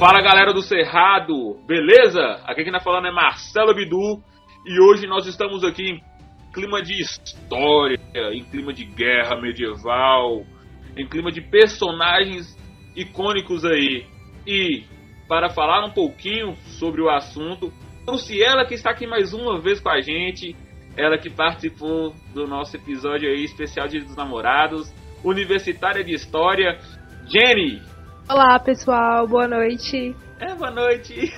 Fala galera do Cerrado, beleza? Aqui quem tá falando é Marcelo Bidu e hoje nós estamos aqui em clima de história, em clima de guerra medieval, em clima de personagens icônicos aí. E para falar um pouquinho sobre o assunto, trouxe ela que está aqui mais uma vez com a gente, ela que participou do nosso episódio aí especial Dia dos Namorados, universitária de história, Jenny. Olá, pessoal, boa noite. É, boa noite.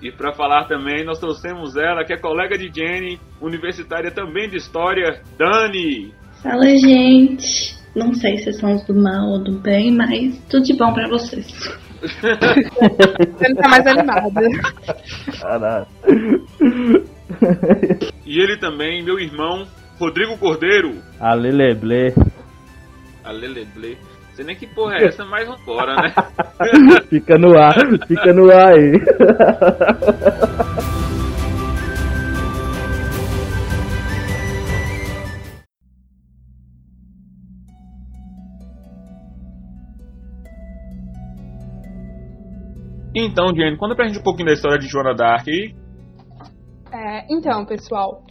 e para falar também, nós trouxemos ela, que é colega de Jenny, universitária também de história, Dani. Fala, gente. Não sei se são os do mal ou do bem, mas tudo de bom para vocês. Ele tá mais animada. Caralho. E ele também, meu irmão, Rodrigo Cordeiro. Aleleble. A Leleble. Sei nem que porra é essa, mas vambora, né? Fica no ar, fica no ar aí. Então, Jenny, conta pra gente um pouquinho da história de Joana Dark aí. É, então, pessoal,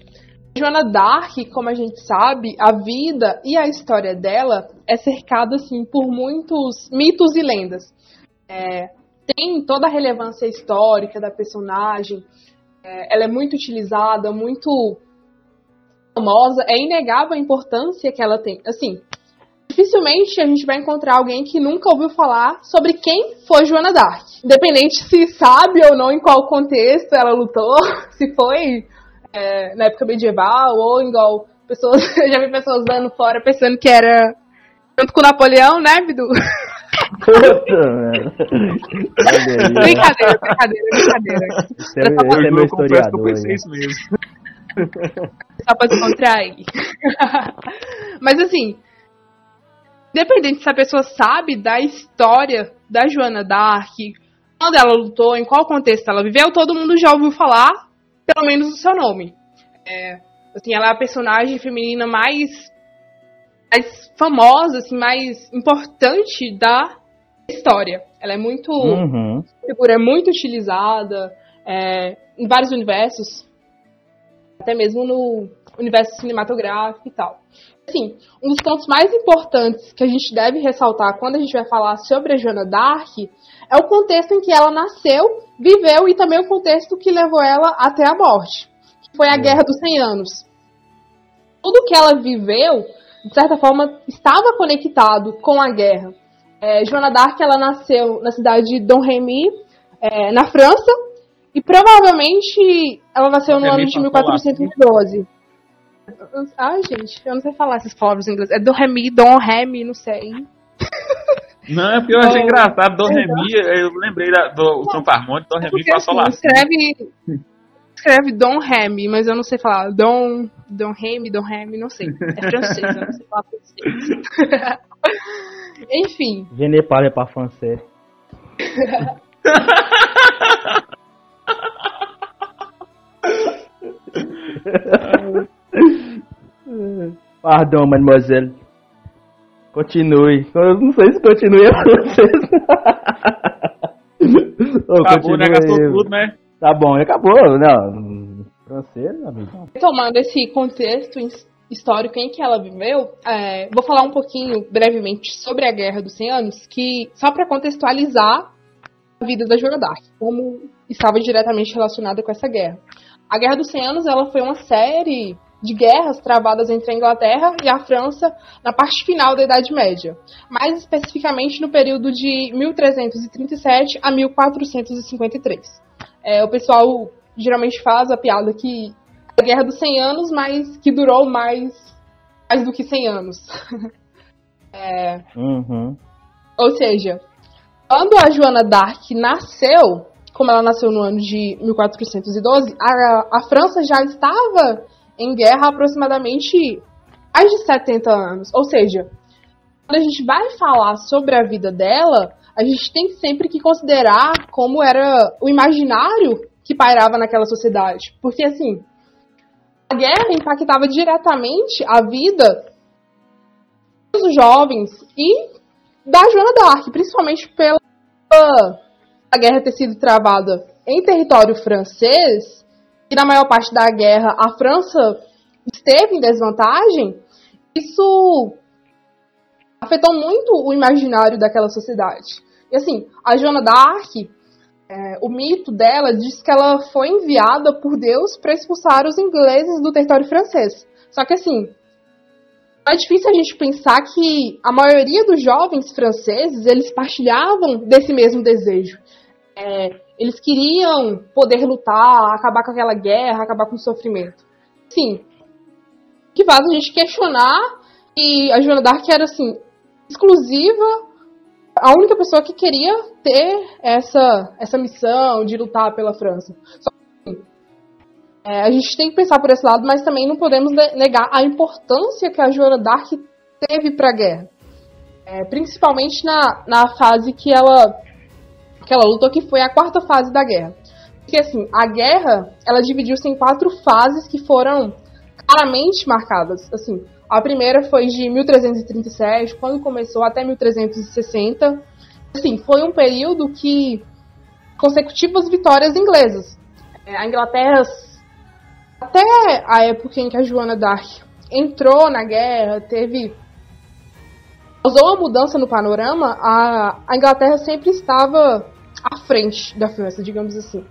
Joana Dark, como a gente sabe, a vida e a história dela é cercada assim por muitos mitos e lendas. É, tem toda a relevância histórica da personagem, é, ela é muito utilizada, muito famosa, é inegável a importância que ela tem. Assim, dificilmente a gente vai encontrar alguém que nunca ouviu falar sobre quem foi Joana Dark. Independente se sabe ou não em qual contexto ela lutou, se foi é, na época medieval ou igual pessoas. Eu já vi pessoas dando fora pensando que era junto com Napoleão, né, Bidu? brincadeira, brincadeira, brincadeira. Você é, esse é meu historiador. pensei aí. isso mesmo. Só pra se contrair. Mas assim, independente se a pessoa sabe da história da Joana Dark, quando ela lutou, em qual contexto ela viveu, todo mundo já ouviu falar, pelo menos o seu nome. É, assim, ela é a personagem feminina mais, mais famosa, assim, mais importante da história. Ela é muito Uhum. figura é muito utilizada é, em vários universos, até mesmo no universo cinematográfico e tal. Assim, um dos pontos mais importantes que a gente deve ressaltar quando a gente vai falar sobre a Joana Dark é o contexto em que ela nasceu, viveu e também o contexto que levou ela até a morte, que foi a Guerra dos 100 Anos. Tudo que ela viveu, de certa forma, estava conectado com a guerra. É, Joana d'Arc ela nasceu na cidade de Dom Remy, é, na França, e provavelmente ela nasceu no ano de pra 1412. Ai, gente, eu não sei falar essas palavras em inglês. É Dom Remy, Dom Remy, não sei. Não, é porque eu achei Oh, engraçado. Dom. Remy, eu lembrei da, do São Parmonte, Dom Remy Porque passou assim, lá. escreve, escreve Dom Remy, mas eu não sei falar. Dom, Dom Remy, Dom Remy, não sei. É francês, eu não sei falar francês. Enfim, Je ne parle pas français. Pardon, mademoiselle. Continue. Eu não sei se continue é francês. Ô, Acabou, né? Gastou tudo, né? Tá bom, acabou. Não, francês, amigo. tomando esse contexto his- histórico em que ela viveu, é, vou falar um pouquinho brevemente sobre a Guerra dos 100 Anos, que só para contextualizar a vida da Joana d'Arc, como estava diretamente relacionada com essa guerra. A Guerra dos 100 Anos ela foi uma série de guerras travadas entre a Inglaterra e a França na parte final da Idade Média, mais especificamente no período de 1337 a 1453. É, o pessoal geralmente faz a piada que a Guerra dos 100 Anos, mas que durou mais, mais do que 100 anos. É, Uhum. ou seja, quando a Joana d'Arc nasceu, como ela nasceu no ano de 1412, a, a França já estava em guerra aproximadamente mais de 70 anos. Ou seja, quando a gente vai falar sobre a vida dela, a gente tem sempre que considerar como era o imaginário que pairava naquela sociedade. Porque, assim, a guerra impactava diretamente a vida dos jovens e da Joana d'Arc, principalmente pela a guerra ter sido travada em território francês, e na maior parte da guerra a França esteve em desvantagem, isso afetou muito o imaginário daquela sociedade. E assim, a Joana d'Arc, é, o mito dela diz que ela foi enviada por Deus para expulsar os ingleses do território francês. Só que assim, é difícil a gente pensar que a maioria dos jovens franceses eles partilhavam desse mesmo desejo. É, eles queriam poder lutar, acabar com aquela guerra, acabar com o sofrimento. Sim, que faz a gente questionar que a Joana d'Arc era assim exclusiva, a única pessoa que queria ter essa essa missão de lutar pela França. Só é, a gente tem que pensar por esse lado, mas também não podemos negar a importância que a Joana d'Arc teve para a guerra, é, principalmente na, na fase que ela que ela lutou, que foi a quarta fase da guerra. Porque assim, a guerra, ela dividiu-se em quatro fases que foram claramente marcadas. Assim, a primeira foi de 1337, quando começou, até 1360. Assim, foi um período que consecutivas vitórias inglesas. É, a Inglaterra, até a época em que a Joana d'Arc entrou na guerra, teve causou uma mudança no panorama, a, a Inglaterra sempre estava à frente da França, digamos assim.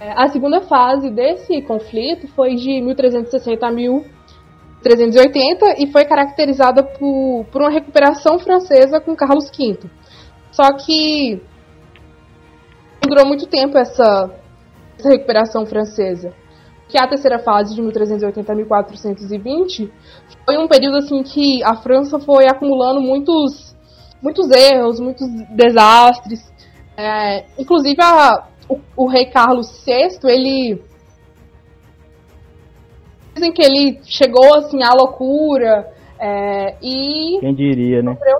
É, a segunda fase desse conflito foi de 1360 a 1380 e foi caracterizada por, por uma recuperação francesa com Carlos V. Só que não durou muito tempo essa, essa recuperação francesa. Que a terceira fase, de 1380 a 1420, foi um período assim que a França foi acumulando muitos, muitos erros, muitos desastres. É, inclusive, a, o, o, rei Carlos VI, ele. Dizem que ele chegou assim à loucura é, e. Quem diria, né? Sofreu,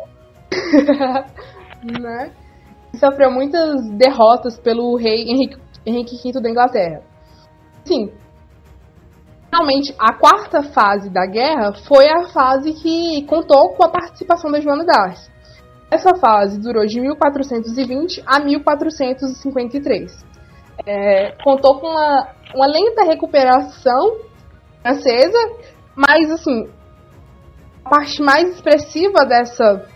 né? Sofreu muitas derrotas pelo rei Henrique, Henrique V da Inglaterra. Sim. Finalmente, a quarta fase da guerra foi a fase que contou com a participação da Joana d'Arc. Essa fase durou de 1420 a 1453. É, contou com uma, uma lenta recuperação francesa, mas assim, a parte mais expressiva dessa,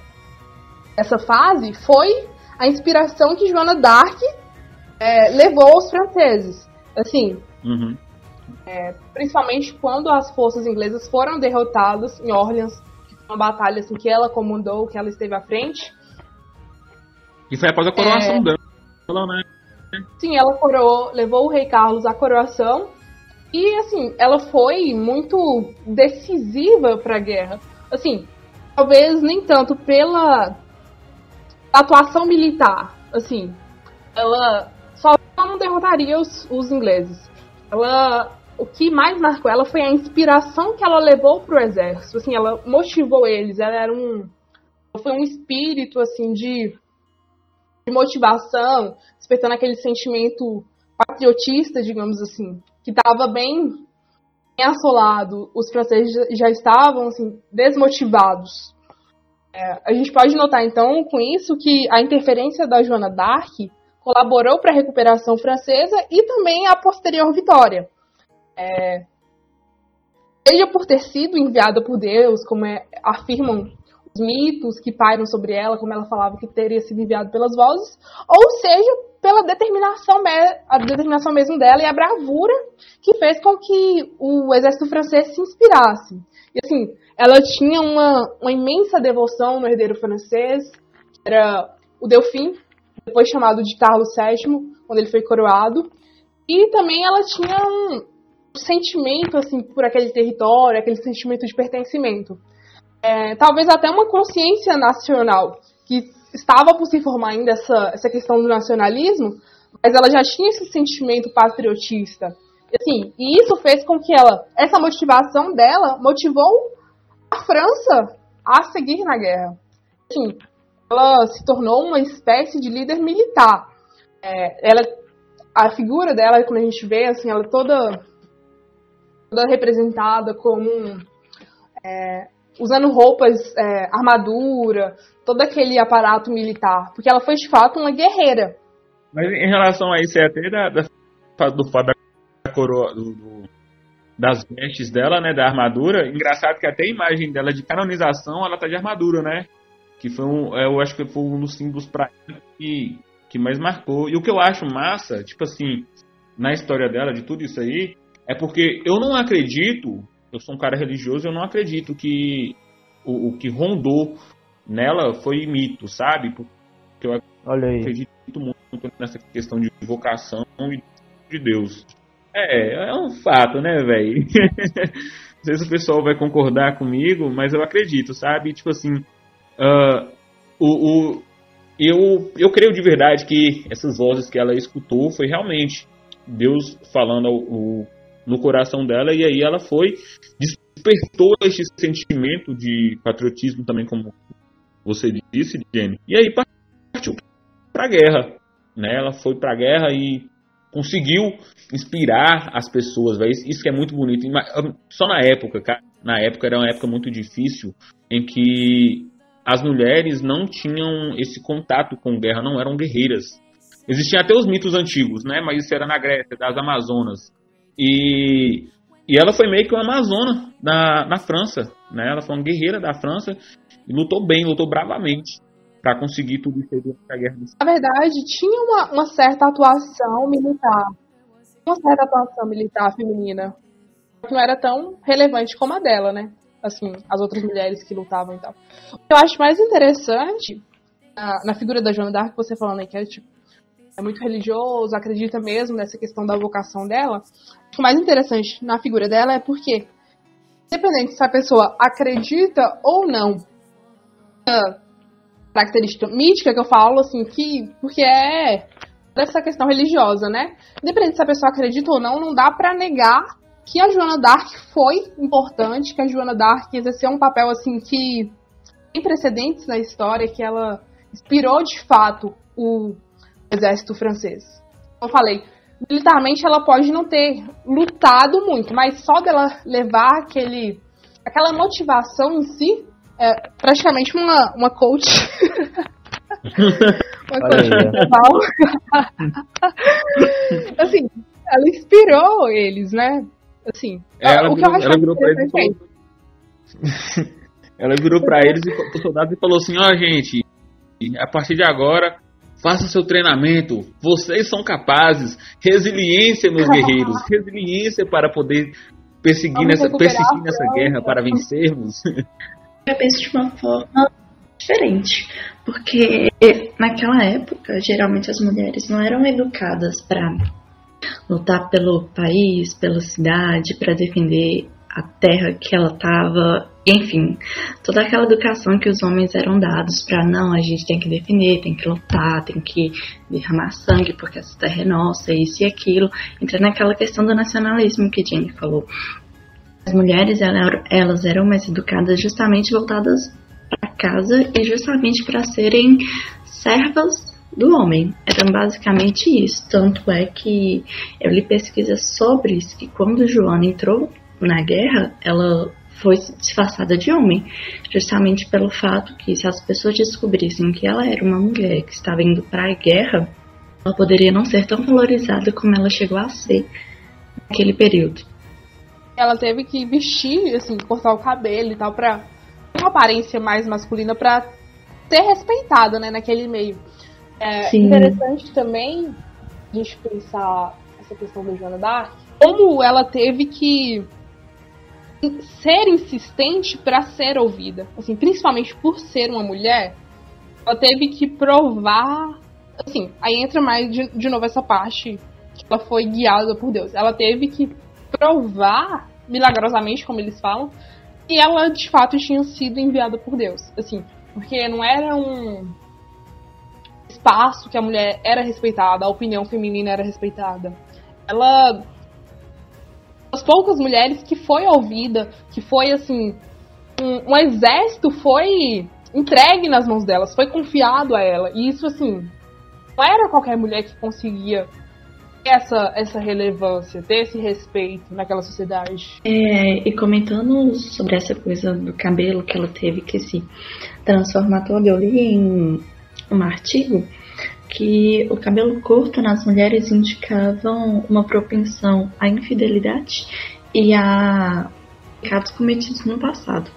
dessa fase foi a inspiração que Joana d'Arc é, levou aos franceses. Assim, uhum. é, principalmente quando as forças inglesas foram derrotadas em Orleans uma batalha assim, que ela comandou, que ela esteve à frente. E foi após a coroação é... dela, né? Sim, ela coroou, levou o rei Carlos à coroação. E assim, ela foi muito decisiva para a guerra. Assim, talvez nem tanto pela atuação militar, assim, ela só não derrotaria os, os ingleses. Ela o que mais marcou ela foi a inspiração que ela levou pro exército. Assim, ela motivou eles. Ela era um, foi um espírito assim de, de motivação, despertando aquele sentimento patriotista, digamos assim, que estava bem, bem assolado. Os franceses já estavam assim desmotivados. É, a gente pode notar então com isso que a interferência da Joana d'Arc colaborou para a recuperação francesa e também a posterior vitória. É, seja por ter sido enviada por Deus, como é, afirmam os mitos que pairam sobre ela, como ela falava que teria sido enviada pelas vozes, ou seja pela determinação, a determinação mesmo dela e a bravura que fez com que o exército francês se inspirasse. E assim, ela tinha uma, uma imensa devoção no herdeiro francês, que era o Delfim, depois chamado de Carlos VII, quando ele foi coroado. E também ela tinha um, sentimento assim por aquele território, aquele sentimento de pertencimento. É, talvez até uma consciência nacional que estava por se formar ainda essa, essa questão do nacionalismo, mas ela já tinha esse sentimento patriotista. Assim, e isso fez com que ela, essa motivação dela, motivou a França a seguir na guerra. Assim, ela se tornou uma espécie de líder militar. É, ela, a figura dela, quando a gente vê, assim, ela toda toda representada como é, usando roupas, é, armadura, todo aquele aparato militar, porque ela foi de fato uma guerreira. Mas em relação a isso, é até da, da, do fato da coroa, do, do, das vestes dela, né, da armadura, engraçado que até a imagem dela de canonização, ela tá de armadura, né? Que foi um, eu acho que foi um dos símbolos pra que, que mais marcou. E o que eu acho massa, tipo assim, na história dela, de tudo isso aí, é porque eu não acredito, eu sou um cara religioso, eu não acredito que o, o que rondou nela foi mito, sabe? Porque eu Olha aí. acredito muito nessa questão de vocação e de Deus. É, é um fato, né, velho? Não sei se o pessoal vai concordar comigo, mas eu acredito, sabe? Tipo assim, uh, o, o, eu, eu creio de verdade que essas vozes que ela escutou foi realmente Deus falando ao, ao, no coração dela e aí ela foi despertou este sentimento de patriotismo também como você disse, Jenny. E aí partiu para a guerra, né? Ela foi para a guerra e conseguiu inspirar as pessoas, isso que é muito bonito. Só na época, cara, na época era uma época muito difícil em que as mulheres não tinham esse contato com guerra, não eram guerreiras. Existiam até os mitos antigos, né? Mas isso era na Grécia, das Amazonas. E, e ela foi meio que uma Amazona na, na França, né? Ela foi uma guerreira da França e lutou bem, lutou bravamente para conseguir tudo isso durante a guerra. Na verdade, tinha uma, uma certa atuação militar, uma certa atuação militar feminina, que não era tão relevante como a dela, né? Assim, as outras mulheres que lutavam e tal. O que eu acho mais interessante na, na figura da Joana d'Arc, você falando aí que é, tipo, é muito religioso, acredita mesmo nessa questão da vocação dela. O mais interessante na figura dela é porque, independente se a pessoa acredita ou não característica mítica que eu falo, assim, que. Porque é dessa questão religiosa, né? Independente se a pessoa acredita ou não, não dá para negar que a Joana Dark foi importante, que a Joana Dark exerceu um papel, assim, que tem precedentes na história, que ela inspirou de fato o exército francês. Eu falei, militarmente ela pode não ter lutado muito, mas só dela levar aquele aquela motivação em si é praticamente uma, uma coach. uma coach medieval. assim, ela inspirou eles, né? Assim, ela, o que virou, eu acho ela virou pra eles e falou... ela virou pra eles e pro soldado e falou assim, ó oh, gente, a partir de agora Faça seu treinamento. Vocês são capazes. Resiliência, meus guerreiros. Resiliência para poder perseguir nessa, persistir nessa guerra, para vencermos. Eu penso de uma forma diferente. Porque naquela época, geralmente as mulheres não eram educadas para lutar pelo país, pela cidade, para defender a terra que ela estava, enfim, toda aquela educação que os homens eram dados para não, a gente tem que defender, tem que lutar, tem que derramar sangue porque essa terra é nossa, isso e aquilo, entra naquela questão do nacionalismo que Jenny falou. As mulheres elas eram mais educadas justamente voltadas para casa e justamente para serem servas do homem. Era basicamente isso. Tanto é que eu li pesquisas sobre isso, que quando Joana entrou na guerra, ela foi disfarçada de homem, justamente pelo fato que se as pessoas descobrissem que ela era uma mulher que estava indo para a guerra, ela poderia não ser tão valorizada como ela chegou a ser naquele período. Ela teve que vestir, assim, cortar o cabelo e tal, ter uma aparência mais masculina pra ser respeitada, né, naquele meio. É Sim. interessante também a gente pensar essa questão da Joana Dark, como ela teve que ser insistente para ser ouvida. Assim, principalmente por ser uma mulher, ela teve que provar. Assim, aí entra mais de, de novo essa parte que ela foi guiada por Deus. Ela teve que provar, milagrosamente, como eles falam, que ela de fato tinha sido enviada por Deus. Assim, porque não era um espaço que a mulher era respeitada, a opinião feminina era respeitada. Ela as poucas mulheres que foi ouvida, que foi assim, um, um, exército foi entregue nas mãos delas, foi confiado a ela. E isso assim, não era qualquer mulher que conseguia essa, essa relevância, ter esse respeito naquela sociedade. É, e comentando sobre essa coisa do cabelo que ela teve que se transformar todo, eu li em um artigo que o cabelo curto nas mulheres indicavam uma propensão à infidelidade e a pecados cometidos no passado.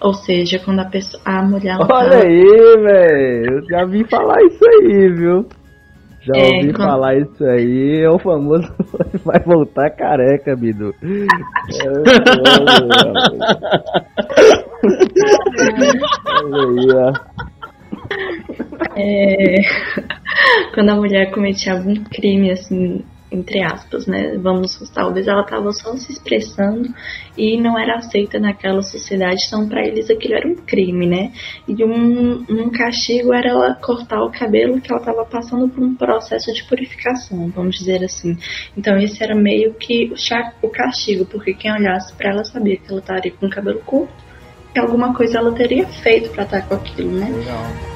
Ou seja, quando a pessoa, a mulher Olha tá- aí, velho. Eu já vi falar isso aí, viu? Já É, ouvi quando- falar isso aí. É o famoso vai voltar careca, Bidu. Olha aí, ó. É, quando a mulher cometia algum crime, assim, entre aspas, né? Vamos, talvez ela estava só se expressando e não era aceita naquela sociedade, então para eles aquilo era um crime, né? E um, um castigo era ela cortar o cabelo que ela estava passando por um processo de purificação, vamos dizer assim. Então esse era meio que o, castigo, porque quem olhasse para ela sabia que ela estaria com o cabelo curto, que alguma coisa ela teria feito para estar com aquilo, né? Legal.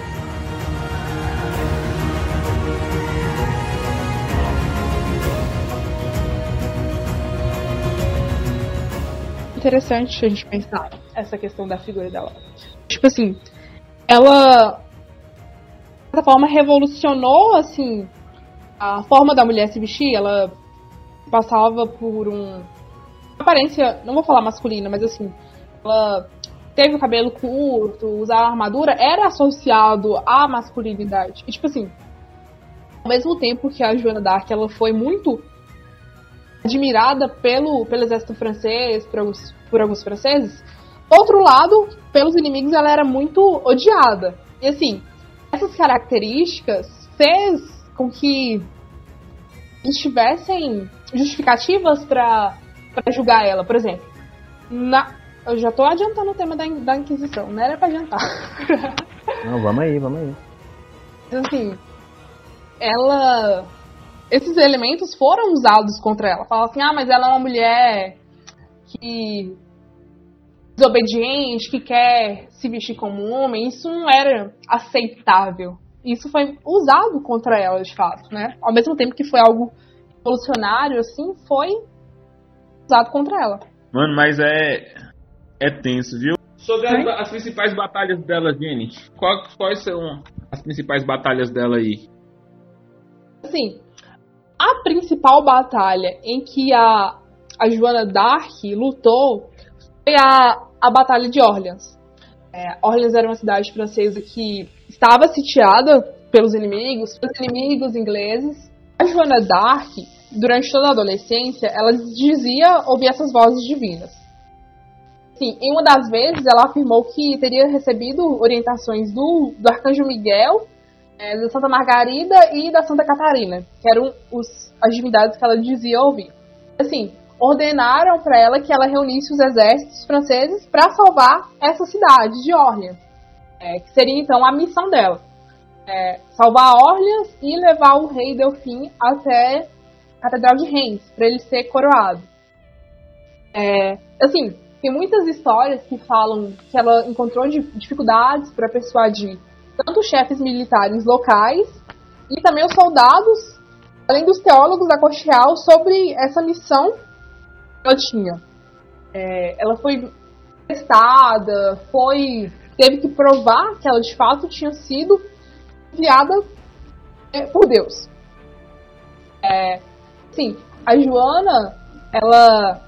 Interessante a gente pensar essa questão da figura dela. Tipo assim, ela de certa forma revolucionou assim a forma da mulher se vestir, ela passava por um aparência, não vou falar masculina, mas assim, ela teve o cabelo curto, usar armadura era associado à masculinidade. E tipo assim, ao mesmo tempo que a Joana d'Arc ela foi muito admirada pelo, pelo exército francês, por alguns, por alguns franceses, outro lado, pelos inimigos ela era muito odiada. E assim, essas características fez com que estivessem justificativas para julgar ela. Por exemplo, na, eu já tô adiantando o tema da, da Inquisição, não era pra adiantar. Não, vamos aí, vamos aí. Mas assim, ela. Esses elementos foram usados contra ela. Fala assim, ah, mas ela é uma mulher que. desobediente, que quer se vestir como um homem. Isso não era aceitável. Isso foi usado contra ela, de fato, né? Ao mesmo tempo que foi algo revolucionário, assim, foi usado contra ela. Mano, mas é. É tenso, viu? Sobre as, as principais batalhas dela, Jenny. Qual- quais são as principais batalhas dela aí? Assim, a principal batalha em que a, a Joana d'Arc lutou foi a, a Batalha de Orleans. É, Orleans era uma cidade francesa que estava sitiada pelos inimigos, pelos inimigos ingleses. A Joana d'Arc, durante toda a adolescência, ela dizia ouvir essas vozes divinas. Sim, em uma das vezes ela afirmou que teria recebido orientações do, do Arcanjo Miguel é, da Santa Margarida e da Santa Catarina, que eram os, as divindades que ela dizia ouvir. Assim, ordenaram para ela que ela reunisse os exércitos franceses para salvar essa cidade de Orleans, é, que seria então a missão dela. É, salvar Orleans e levar o rei Delfim até a Catedral de Reims, para ele ser coroado. É, assim, tem muitas histórias que falam que ela encontrou di- dificuldades para persuadir tanto os chefes militares locais e também os soldados, além dos teólogos da corte real, sobre essa missão que ela tinha. É, ela foi testada, foi teve que provar que ela de fato tinha sido enviada é, por Deus. É, sim, a Joana, ela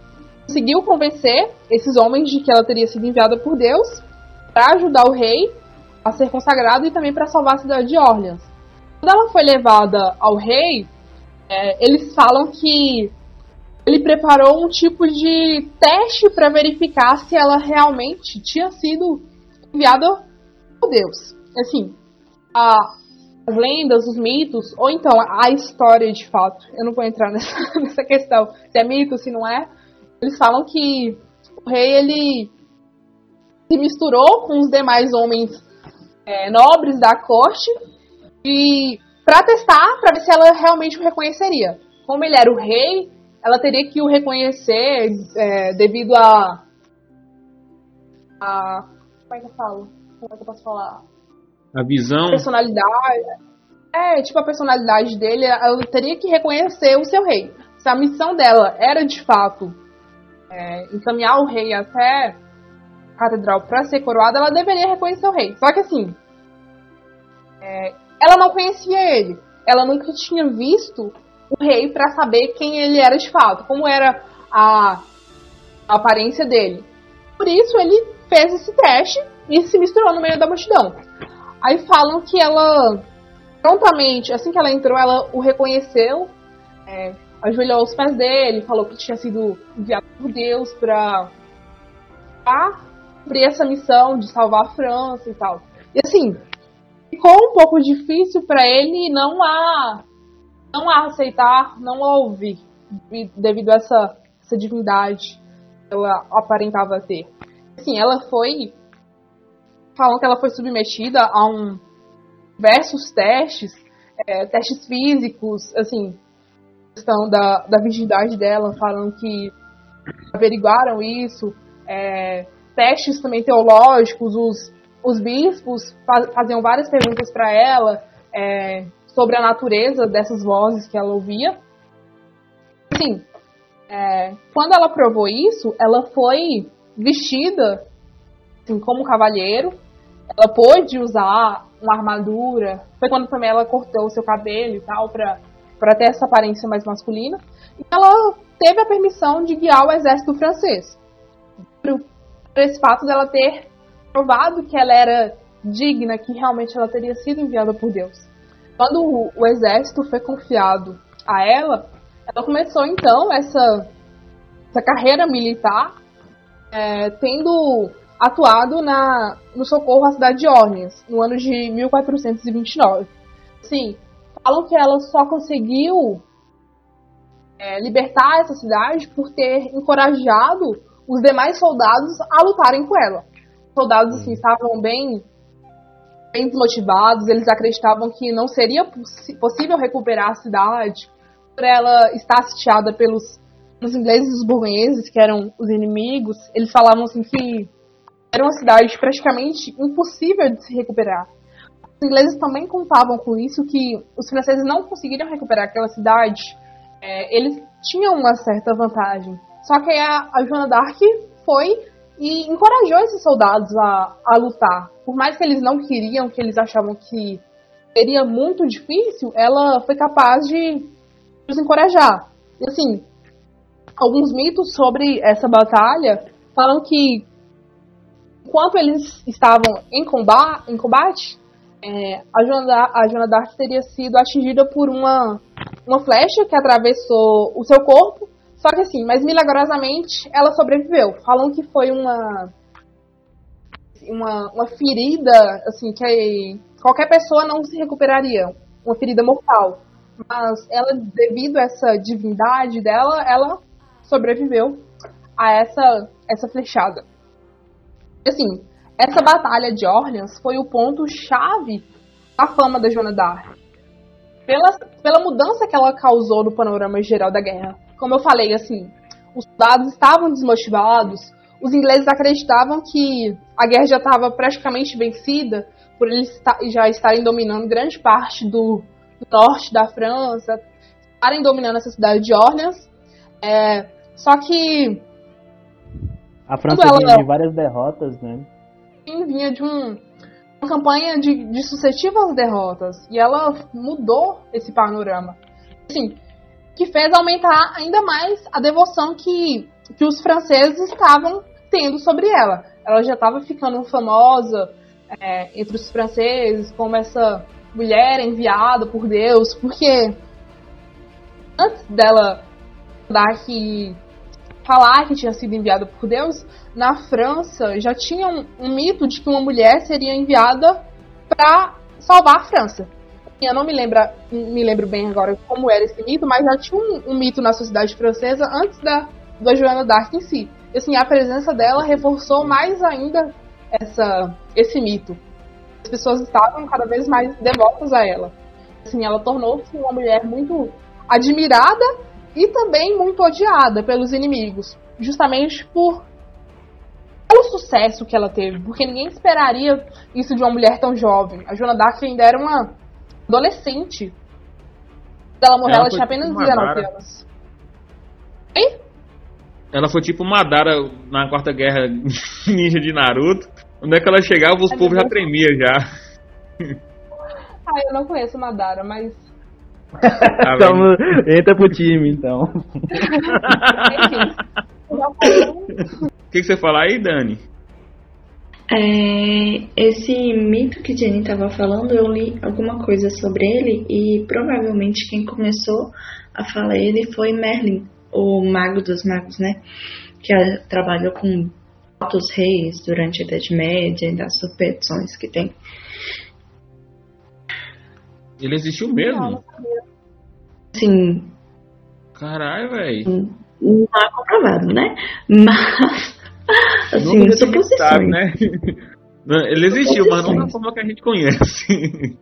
conseguiu convencer esses homens de que ela teria sido enviada por Deus para ajudar o rei a ser consagrado e também para salvar a cidade de Orleans. Quando ela foi levada ao rei, é, eles falam que ele preparou um tipo de teste para verificar se ela realmente tinha sido enviada por Deus. Assim, a- as lendas, os mitos, ou então a história de fato. Eu não vou entrar nessa, nessa questão, se é mito, se não é. Eles falam que o rei ele se misturou com os demais homens é, nobres da corte e para testar, para ver se ela realmente o reconheceria. Como ele era o rei, ela teria que o reconhecer é, devido a, a como é que eu falo? Como é que eu posso falar? A visão. Personalidade. é, tipo, a personalidade dele, ela teria que reconhecer o seu rei. Se a missão dela era, de fato, é, encaminhar o rei até a catedral para ser coroada, ela deveria reconhecer o rei. Só que, assim, é, ela não conhecia ele. Ela nunca tinha visto o rei para saber quem ele era de fato, como era a, a aparência dele. Por isso, ele fez esse teste e se misturou no meio da multidão. Aí falam que ela prontamente, assim que ela entrou, ela o reconheceu, é, ajoelhou aos pés dele, falou que tinha sido enviado por Deus para cumprir essa missão de salvar a França e tal. E assim, ficou um pouco difícil para ele não a não a aceitar, não a ouvir, devido a essa, essa divindade que ela aparentava ter. Assim, ela foi falam que ela foi submetida a um diversos testes, é, testes físicos, assim, questão da, da virgindade dela, falando que averiguaram isso, é, testes também teológicos, os, os bispos faziam várias perguntas para ela é, sobre a natureza dessas vozes que ela ouvia. Sim, é, quando ela provou isso, ela foi vestida assim, como cavalheiro, ela pôde usar uma armadura. Foi quando também ela cortou o seu cabelo e tal, pra, pra ter essa aparência mais masculina. E ela teve a permissão de guiar o exército francês. Por, por esse fato dela ter provado que ela era digna, que realmente ela teria sido enviada por Deus. Quando o, o exército foi confiado a ela, ela começou então essa, essa carreira militar, é, tendo atuado na, no socorro à cidade de Orleans, no ano de 1429. Sim, falam que ela só conseguiu é, libertar essa cidade por ter encorajado os demais soldados a lutarem com ela. Os soldados assim, estavam bem, bem desmotivados, eles acreditavam que não seria poss possível recuperar a cidade por ela estar sitiada pelos, pelos ingleses e os burgueses, que eram os inimigos. Eles falavam assim que era uma cidade praticamente impossível de se recuperar. Os ingleses também contavam com isso, que os franceses não conseguiriam recuperar aquela cidade. É, eles tinham uma certa vantagem. Só que a, a Joana d'Arc foi e encorajou esses soldados a, a lutar. Por mais que eles não queriam, que eles achavam que seria muito difícil, ela foi capaz de os encorajar. E assim, alguns mitos sobre essa batalha falam que enquanto eles estavam em combate, em combate é, a, Joana, a Joana Dark teria sido atingida por uma, uma flecha que atravessou o seu corpo. Só que assim, mas milagrosamente ela sobreviveu. Falam que foi uma uma, uma ferida assim que qualquer pessoa não se recuperaria, uma ferida mortal. Mas ela, devido a essa divindade dela, ela sobreviveu a essa essa flechada. Assim, essa batalha de Orleans foi o ponto-chave da fama da Joana d'Arc. Pela, pela mudança que ela causou no panorama geral da guerra. Como eu falei, assim, os soldados estavam desmotivados, os ingleses acreditavam que a guerra já estava praticamente vencida, por eles já estarem dominando grande parte do, do norte da França, estarem dominando essa cidade de Orleans. É, só que a França ela, vinha de várias derrotas, né? Sim, vinha de um, uma campanha de, de sucessivas derrotas. E ela mudou esse panorama. Assim, que fez aumentar ainda mais a devoção que, que os franceses estavam tendo sobre ela. Ela já estava ficando famosa é, entre os franceses como essa mulher enviada por Deus, porque antes dela dar que falar que tinha sido enviada por Deus, na França já tinha um, um mito de que uma mulher seria enviada para salvar a França. Eu não me lembro, me lembro bem agora como era esse mito, mas já tinha um, um mito na sociedade francesa antes da, da Joana d'Arc em si. E, assim, a presença dela reforçou mais ainda essa, esse mito. As pessoas estavam cada vez mais devotas a ela. Assim, ela tornou-se uma mulher muito admirada e também muito odiada pelos inimigos, justamente por pelo sucesso que ela teve, porque ninguém esperaria isso de uma mulher tão jovem. A Joana Dark ainda era uma adolescente. Ela morreu, Ela ela, tinha apenas tipo 19 Madara. anos. Ela foi tipo Madara na Quarta Guerra Ninja de Naruto. Onde é que ela chegava, os É povos já tremiam já. Ah, eu não conheço Madara, mas. Tá Então, entra pro time, então. O que, que você fala aí, Dani? É, esse mito que Jenny estava falando, eu li alguma coisa sobre ele e provavelmente quem começou a falar ele foi Merlin, o mago dos magos, né? Que ah, trabalhou com altos reis durante a Idade Média e das superstições que tem. Ele existiu mesmo? Assim, Caralho, velho. não é comprovado, né? Mas, assim, Nunca a gente sabe, né? Não, Ele existiu, mas não da forma que a gente conhece.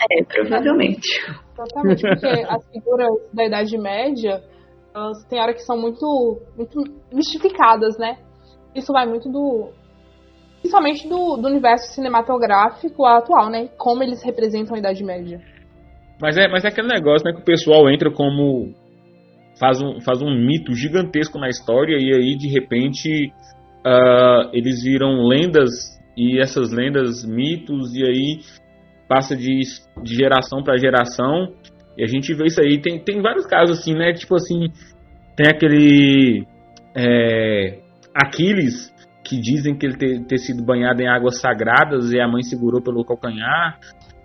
É, provavelmente. Exatamente, porque as figuras da Idade Média, elas tem hora que são muito, muito mistificadas, né? Isso vai muito do. Principalmente do, do universo cinematográfico atual, né? Como eles representam a Idade Média. Mas é, mas é aquele negócio, né, que o pessoal entra como faz um, faz um mito gigantesco na história e aí de repente ah, eles viram lendas e essas lendas mitos e aí passa de, de geração para geração e a gente vê isso aí tem, tem vários casos assim né tipo assim tem aquele é, Aquiles que dizem que ele ter, ter sido banhado em águas sagradas e a mãe segurou pelo calcanhar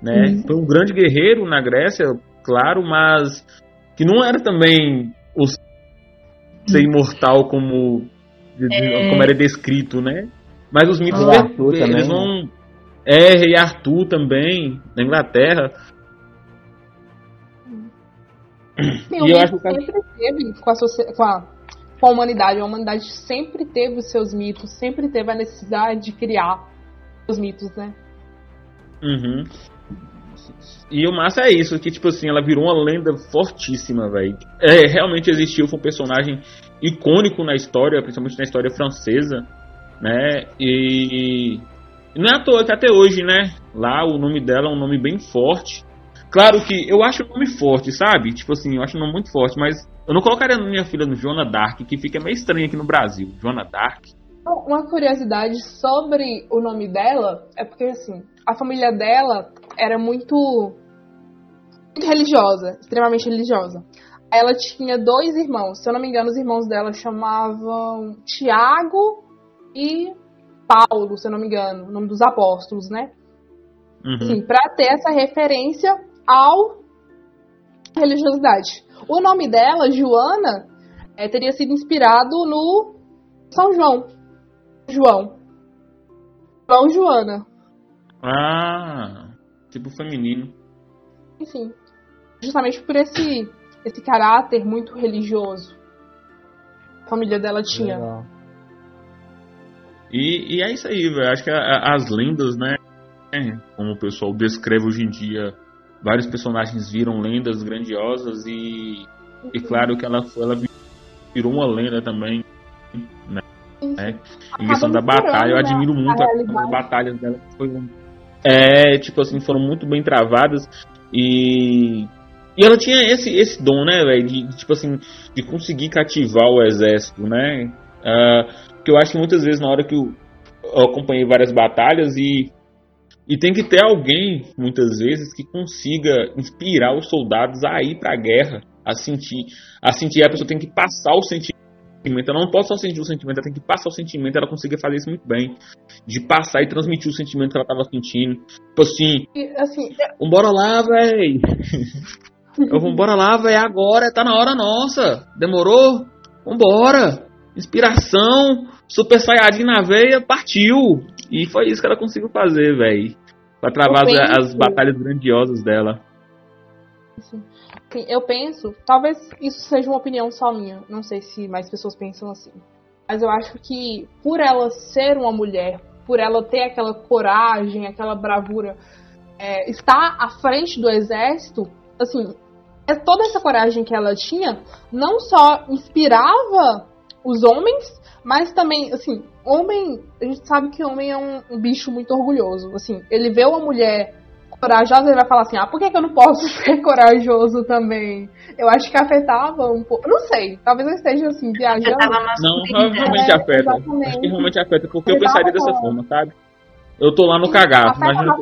né? Uhum. Foi um grande guerreiro na Grécia, claro, mas que não era também o ser imortal como, de- como era descrito, né? Mas os mitos O eles- Arthur eles também, vão é, Rei Arthur também, na Inglaterra. Sim, E o eu mito acho que- sempre teve com a, com, a, com a humanidade. A humanidade sempre teve os seus mitos, sempre teve a necessidade de criar os mitos, né? Uhum. E o massa é isso, que tipo assim, ela virou uma lenda fortíssima, velho. É, realmente existiu, foi um personagem icônico na história, principalmente na história francesa, né? E não é à toa que até hoje, né? Lá o nome dela é um nome bem forte. Claro que eu acho o nome forte, sabe? Tipo assim, eu acho o nome muito forte, mas eu não colocaria minha filha no Joana Dark, que fica meio estranho aqui no Brasil. Joana Dark. Uma curiosidade sobre o nome dela é porque, assim, a família dela era muito, muito religiosa, extremamente religiosa. Ela tinha dois irmãos, se eu não me engano, os irmãos dela chamavam Tiago e Paulo, se eu não me engano, o nome dos apóstolos, né? Uhum. Assim, pra ter essa referência ao religiosidade. O nome dela, Joana, eh, teria sido inspirado no São João. João. João Joana. Ah, tipo feminino. Enfim. Justamente por esse, esse caráter muito religioso. A família dela tinha. Legal. E, e é isso aí, velho. Acho que a- a- as lendas, né? Como o pessoal descreve hoje em dia, vários personagens viram lendas grandiosas e, e claro que ela, foi- ela virou uma lenda também. né? Em questão da batalha, eu né, admiro muito as batalhas dela. que Foi, um- é, tipo assim, foram muito bem travadas e. E ela tinha esse, esse dom, né, velho, de, tipo assim, de conseguir cativar o exército, né? Ah, que eu acho que muitas vezes na hora que eu, eu acompanhei várias batalhas e e tem que ter alguém muitas vezes que consiga inspirar os soldados a ir para a guerra, a sentir, a sentir a pessoa tem que passar o sentimento. Ela não pode só sentir o sentimento, ela tem que passar o sentimento. Ela conseguia fazer isso muito bem, de passar e transmitir o sentimento que ela estava sentindo. Tipo assim, E, assim, vambora lá, véi. Eu vambora lá, véi, agora, tá na hora nossa. Demorou? Vambora. Inspiração, Super Saiyajin na veia, partiu. E foi isso que ela conseguiu fazer, véi. Pra travar as, as batalhas grandiosas dela. Assim, eu penso, talvez isso seja uma opinião só minha, não sei se mais pessoas pensam assim. Mas eu acho que por ela ser uma mulher, por ela ter aquela coragem, aquela bravura, é, estar à frente do exército, assim, é toda essa coragem que ela tinha não só inspirava os homens, mas também, assim, homem, a gente sabe que homem é um, um bicho muito orgulhoso. Assim, ele vê uma mulher corajosa, ele vai falar assim: ah, por que, que eu não posso ser corajoso também? Eu acho que afetava um pouco. Não sei, talvez eu esteja assim, viajando. Não, realmente é, afeta. Exatamente. Acho que realmente afeta, porque eu pensaria dessa forma, sabe? Eu tô lá no cagaço, imagina.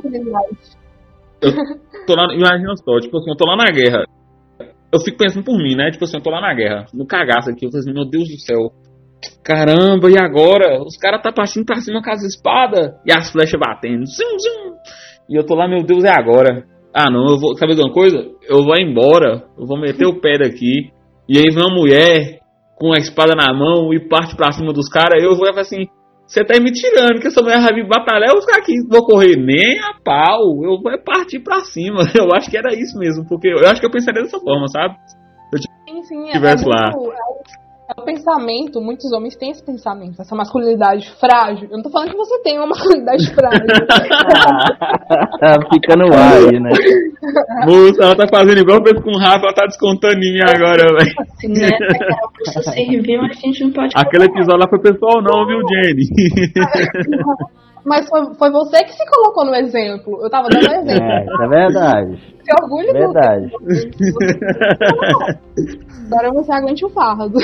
Eu tô lá, imagina só, tipo assim, eu tô lá na guerra. Eu fico pensando por mim, né? Tipo assim, eu tô lá na guerra, no cagaço aqui. Eu falo assim, meu Deus do céu. Caramba, e agora? Os caras tá partindo pra cima com as espadas e as flechas batendo. Zum, zum. E eu tô lá, meu Deus, é agora. Ah, não, eu vou. Sabe de uma coisa? Eu vou embora, eu vou meter o pé daqui. E aí vem uma mulher com a espada na mão e parte pra cima dos caras. Eu vou falar assim: você tá me tirando, que essa mulher vai vir batalhar, eu vou ficar aqui, vou correr nem a pau, eu vou partir pra cima. Eu acho que era isso mesmo, porque eu acho que eu pensaria dessa forma, sabe? Se eu sim, sim, tivesse é lá. Muito, é o pensamento, muitos homens têm esse pensamento, essa masculinidade frágil. Eu não tô falando que você tem uma masculinidade frágil. tá ficando aí, né? Moça, ela tá fazendo igual fez com o Rafa, ela tá descontando em mim agora, velho. Assim, né? Aquela serviu, a gente não pode. Aquele episódio lá foi pessoal, não, viu, Jenny? Mas foi, foi você que se colocou no exemplo. Eu tava dando exemplo. É, é verdade. Que orgulho é Verdade. Agora você aguente o fardo.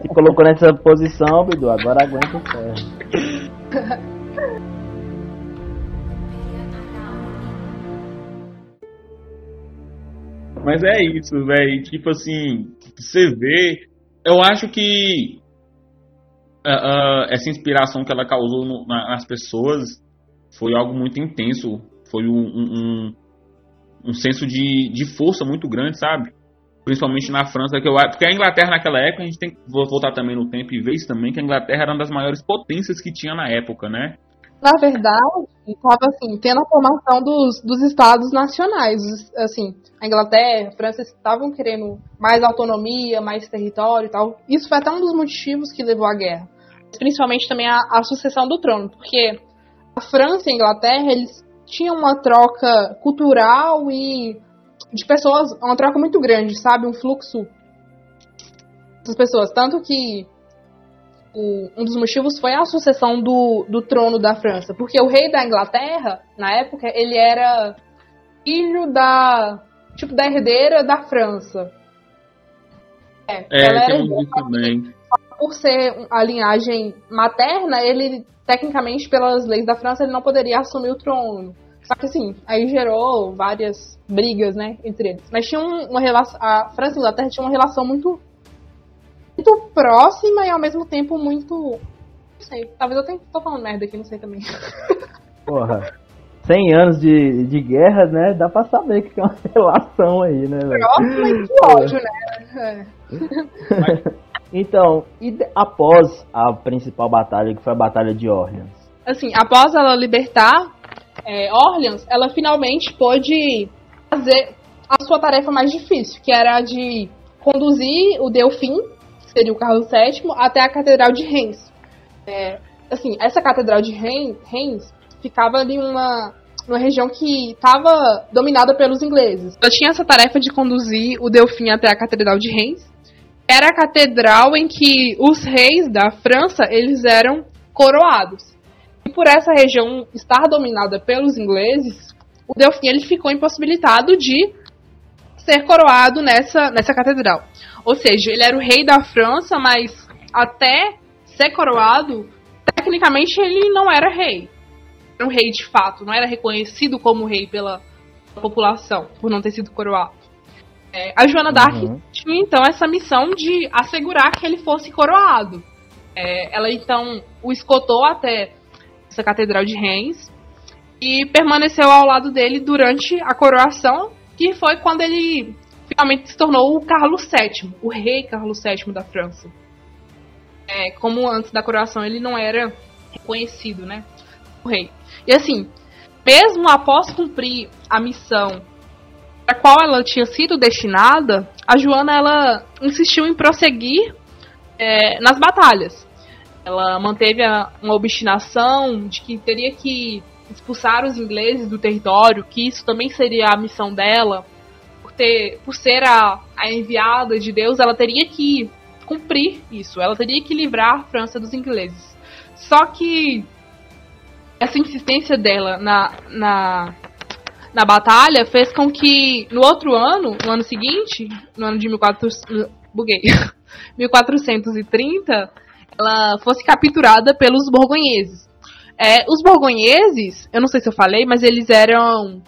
se colocou nessa posição, Bidu, agora aguenta o ferro. Mas é isso, velho. Tipo assim, você vê. Eu acho que uh, essa inspiração que ela causou no, nas pessoas foi algo muito intenso. Foi um, um, um senso de, de força muito grande, sabe? Principalmente na França, que eu, porque a Inglaterra naquela época, a gente tem que voltar também no tempo e ver isso também, que a Inglaterra era uma das maiores potências que tinha na época, né? Na verdade, estava assim, tendo a formação dos, dos estados nacionais. Assim, a Inglaterra, a França estavam querendo mais autonomia, mais território e tal. Isso foi até um dos motivos que levou à guerra principalmente também a, a sucessão do trono, porque a França e a Inglaterra, eles tinham uma troca cultural e de pessoas, uma troca muito grande, sabe? Um fluxo das pessoas. Tanto que o, um dos motivos foi a sucessão do, do trono da França. Porque o rei da Inglaterra, na época, ele era filho da. Tipo, da herdeira da França. É, é ela era também por ser a linhagem materna, ele, tecnicamente, pelas leis da França, ele não poderia assumir o trono. Só que assim, aí gerou várias brigas, né, entre eles. Mas tinha uma relação. A França e a Inglaterra tinham uma relação muito. muito próxima e ao mesmo tempo muito. Não sei. Talvez eu tenha, tô falando merda aqui, não sei também. Porra. 100 anos de, de guerra, né? Dá pra saber que tem uma relação aí, né? Próxima e de ódio, né? É. Então, e após a principal batalha, que foi a Batalha de Orleans? Assim, após ela libertar é, Orleans, ela finalmente pôde fazer a sua tarefa mais difícil, que era a de conduzir o Delfim, que seria o Carlos VII, até a Catedral de Reims. É, assim, essa Catedral de Reims ficava ali uma, região que estava dominada pelos ingleses. Ela tinha essa tarefa de conduzir o Delfim até a Catedral de Reims, era a catedral em que os reis da França eles eram coroados. E por essa região estar dominada pelos ingleses, o Delfim ele ficou impossibilitado de ser coroado nessa, nessa catedral. Ou seja, ele era o rei da França, mas até ser coroado, tecnicamente ele não era rei. Era um rei de fato, não era reconhecido como rei pela população, por não ter sido coroado. É, a Joana Dark uhum. tinha então essa missão de assegurar que ele fosse coroado. É, ela então o escotou até essa catedral de Reims e permaneceu ao lado dele durante a coroação, que foi quando ele finalmente se tornou o Carlos VII, o rei Carlos VII da França. É, como antes da coroação ele não era reconhecido, né, o rei. E assim, mesmo após cumprir a missão a qual ela tinha sido destinada, a Joana ela insistiu em prosseguir é, nas batalhas. Ela manteve a, uma obstinação de que teria que expulsar os ingleses do território, que isso também seria a missão dela. Por, ter, por ser a, a enviada de Deus, ela teria que cumprir isso. Ela teria que livrar a França dos ingleses. Só que essa insistência dela na, na, na batalha fez com que no outro ano, no ano seguinte, no ano de 1400, buguei, 1430, ela fosse capturada pelos borgonheses. É, os borgonheses, eu não sei se eu falei, mas eles eram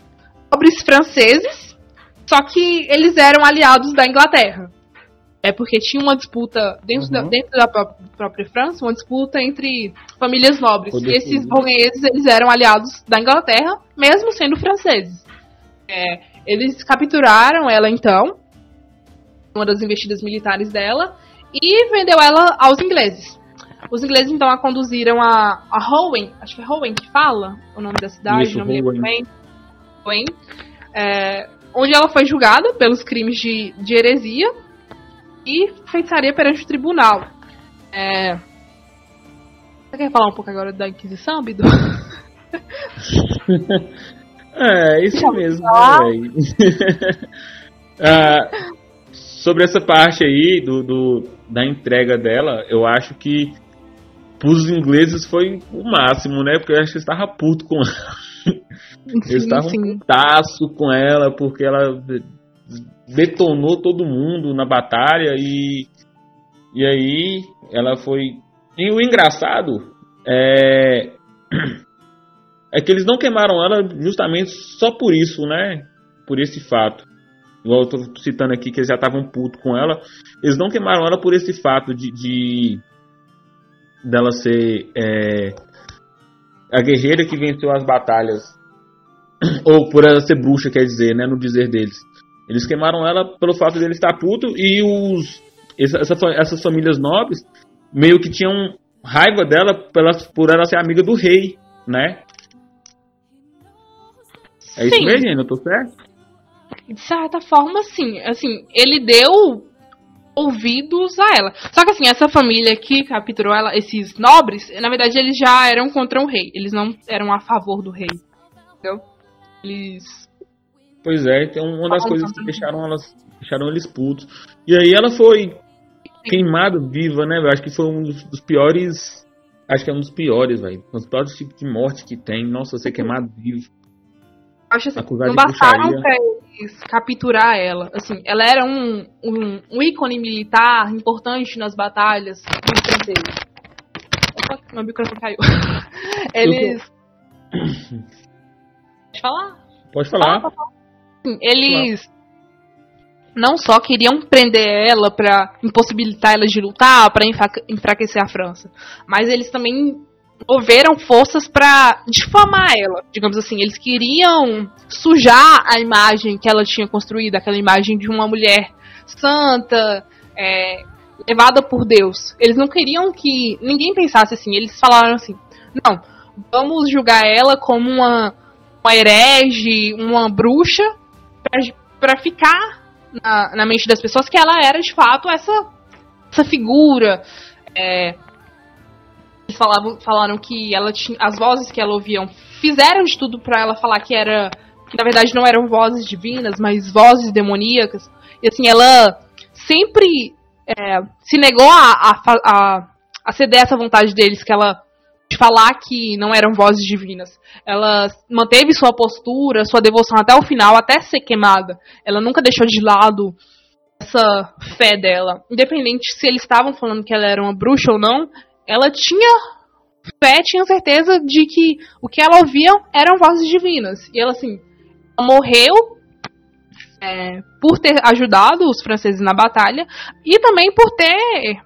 nobres franceses, só que eles eram aliados da Inglaterra. É porque tinha uma disputa dentro, uhum. da, dentro da própria França, uma disputa entre famílias nobres. Poder e esses borgonheses eles eram aliados da Inglaterra, mesmo sendo franceses. É, eles capturaram ela então, uma das investidas militares dela, e vendeu ela aos ingleses. Os ingleses então a conduziram a, a Rowan, acho que é Rowan que fala o nome da cidade, Isso, não me lembro bem. Rowan, é, onde ela foi julgada pelos crimes de, de heresia e feitiçaria perante o tribunal. É... Você quer falar um pouco agora da Inquisição, Bidu? é, isso mesmo, né, ah, sobre essa parte aí do, do, da entrega dela, eu acho que pros ingleses foi o máximo, né? Porque eu acho que eles estavam puto com ela. Eles estavam putaço com ela porque ela detonou todo mundo na batalha e e aí ela foi e o engraçado é é que eles não queimaram ela justamente só por isso, né? Por esse fato. Eu tô citando aqui que eles já estavam putos com ela. Eles não queimaram ela por esse fato de, de dela ser é, a guerreira que venceu as batalhas. Ou por ela ser bruxa, quer dizer, né? No dizer deles. Eles queimaram ela pelo fato dele estar puto e os essa, essa, essas famílias nobres meio que tinham raiva dela pela, por ela ser amiga do rei, né? É sim. isso mesmo, eu tô certo? De certa forma, sim. Assim, ele deu ouvidos a ela. Só que assim, essa família que capturou ela, esses nobres, na verdade eles já eram contra o rei. Eles não eram a favor do rei. Entendeu? Eles Pois é, então uma das coisas que deixaram elas deixaram eles putos. E aí ela foi queimada viva, né? Acho que foi um dos, dos piores. Acho que é um dos piores, velho. Um dos piores tipos de morte que tem. Nossa, ser queimado vivo. Acho assim, não bastaram pra eles capturar ela. Assim, ela era um, um, um ícone militar importante nas batalhas dos franceses. Opa, meu microfone caiu. Eles. Pode falar? Pode falar. Fala, fala eles não só queriam prender ela para impossibilitar ela de lutar, para enfraquecer a França, mas eles também moveram forças para difamar ela, digamos assim. Eles queriam sujar a imagem que ela tinha construído, aquela imagem de uma mulher santa, é, levada por Deus. Eles não queriam que ninguém pensasse assim. Eles falaram assim: não, vamos julgar ela como uma, uma herege, uma bruxa para ficar na, na, mente das pessoas que ela era de fato essa, essa figura. É, eles falavam, falaram que ela tinha, as vozes que ela ouviam fizeram de tudo para ela falar que era que na verdade não eram vozes divinas, mas vozes demoníacas. E assim, ela sempre é, se negou a, a, a ceder essa vontade deles, que ela de falar que não eram vozes divinas. Ela manteve sua postura, sua devoção até o final, até ser queimada. Ela nunca deixou de lado essa fé dela. Independente se eles estavam falando que ela era uma bruxa ou não, ela tinha fé, tinha certeza de que o que ela ouvia eram vozes divinas. E ela, assim, morreu é, por ter ajudado os franceses na batalha e também por ter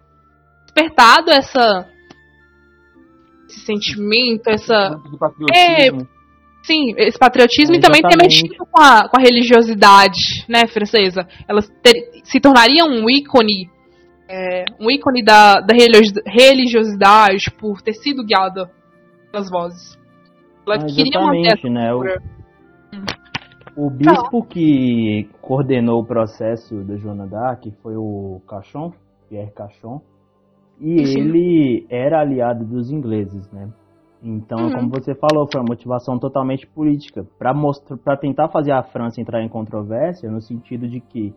despertado essa esse sentimento, essa. É, sim, esse patriotismo é, e também ter mexido com a, com a religiosidade, né, francesa. Elas ter, se tornariam um ícone, é, um ícone da, da religiosidade por ter sido guiada pelas vozes. Ela ah, queria manter né, o, o bispo que coordenou o processo da Joana d'Arc foi o Cachon, Pierre Cachon. E Sim. ele era aliado dos ingleses, né? Então, uhum. como você falou, foi uma motivação totalmente política para mostrar, para tentar fazer a França entrar em controvérsia no sentido de que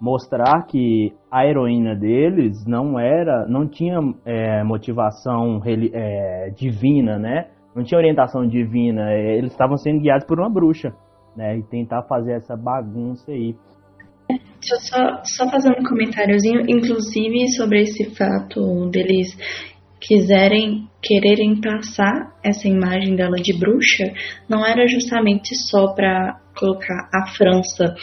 mostrar que a heroína deles não era, não tinha é, motivação é, divina, né? não tinha orientação divina, eles estavam sendo guiados por uma bruxa, né? E tentar fazer essa bagunça aí. Só, só, só fazendo um comentáriozinho, inclusive sobre esse fato deles quiserem quererem passar essa imagem dela de bruxa, não era justamente só para colocar a França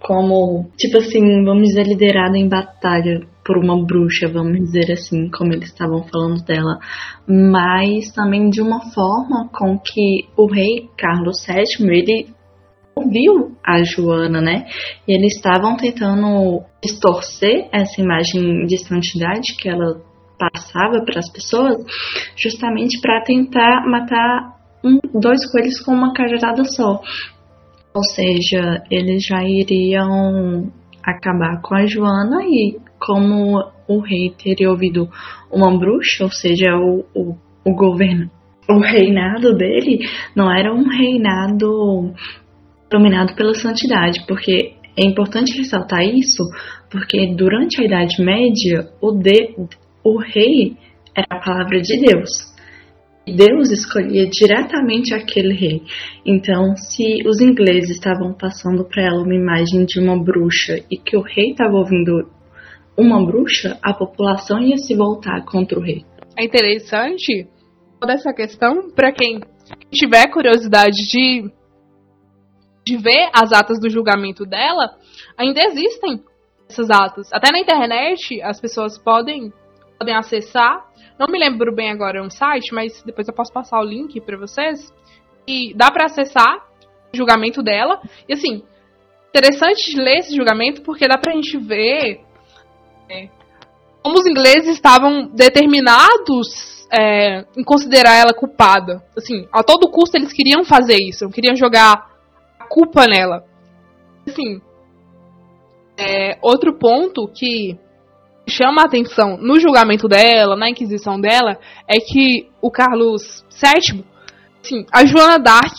como, tipo assim, vamos dizer, liderada em batalha por uma bruxa, vamos dizer assim, como eles estavam falando dela, mas também de uma forma com que o rei Carlos VII, ele ouviu a Joana, né? E eles estavam tentando distorcer essa imagem de santidade que ela passava para as pessoas, justamente para tentar matar um, dois coelhos com uma cajadada só. Ou seja, eles já iriam acabar com a Joana e como o rei teria ouvido uma bruxa, ou seja, o, o, o governo, o reinado dele não era um reinado dominado pela santidade, porque é importante ressaltar isso, porque durante a Idade Média o, de, o rei era a palavra de Deus. Deus escolhia diretamente aquele rei. Então, se os ingleses estavam passando para ela uma imagem de uma bruxa e que o rei estava ouvindo uma bruxa, a população ia se voltar contra o rei. É interessante toda essa questão para quem tiver curiosidade de de ver as atas do julgamento dela, ainda existem essas atas. Até na internet as pessoas podem podem acessar não me lembro bem agora um site, mas depois eu posso passar o link para vocês. E dá para acessar o julgamento dela. E assim, interessante de ler esse julgamento porque dá pra gente ver é, como os ingleses estavam determinados é, em considerar ela culpada. Assim, a todo custo eles queriam fazer isso, queriam jogar culpa nela. Assim, é, outro ponto que chama a atenção no julgamento dela, na inquisição dela, é que o Carlos VII, assim, a Joana d'Arc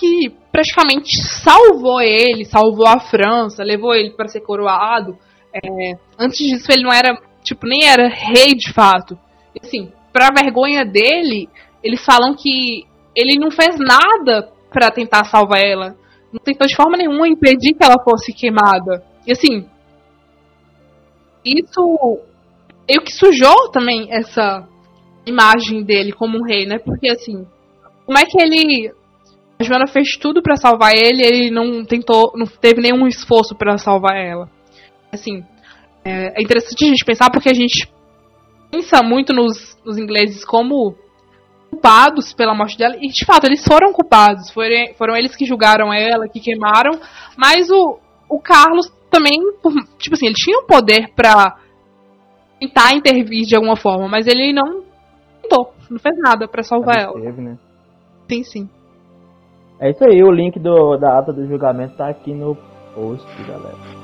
praticamente salvou ele, salvou a França, levou ele para ser coroado. É, antes disso ele não era, tipo, nem era rei de fato. Assim, pra vergonha dele, eles falam que ele não fez nada para tentar salvar ela. Não tentou de forma nenhuma impedir que ela fosse queimada. E assim, isso meio que sujou também essa imagem dele como um rei, né? Porque assim, como é que ele a Joana fez tudo para salvar ele, ele não tentou, não teve nenhum esforço para salvar ela. Assim, é, é, interessante a gente pensar porque a gente pensa muito nos, nos ingleses como culpados pela morte dela e de fato eles foram culpados, foram, foram eles que julgaram ela, que queimaram, mas o, o Carlos também, tipo assim, ele tinha o poder para tentar intervir de alguma forma, mas ele não tentou, não fez nada para salvar ela. Teve, né? Sim, sim. É isso aí, o link do, da ata do julgamento tá aqui no post, galera.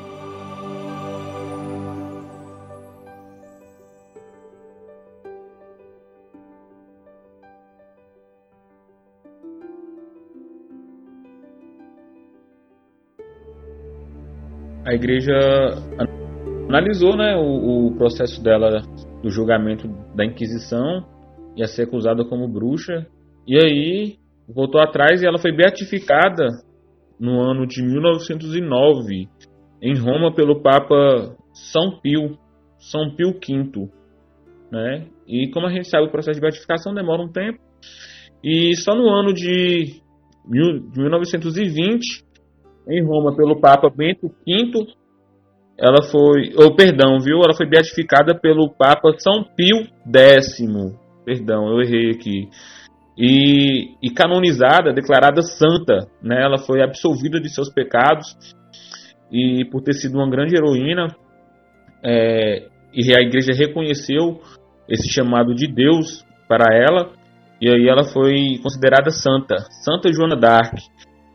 A igreja analisou né, o, o, processo dela do julgamento da Inquisição, ia ser acusada como bruxa, e aí voltou atrás e ela foi beatificada no ano de 1909 em Roma pelo Papa São Pio, São Pio V, né? E como a gente sabe, o processo de beatificação demora um tempo. E só no ano de 1920, em Roma pelo Papa Bento V, ela foi, ou oh, perdão, viu? Ela foi beatificada pelo Papa São Pio X. Perdão, eu errei aqui. E, e canonizada, declarada santa, né? Ela foi absolvida de seus pecados e por ter sido uma grande heroína, é, e a igreja reconheceu esse chamado de Deus para ela, e aí ela foi considerada santa, Santa Joana d'Arc.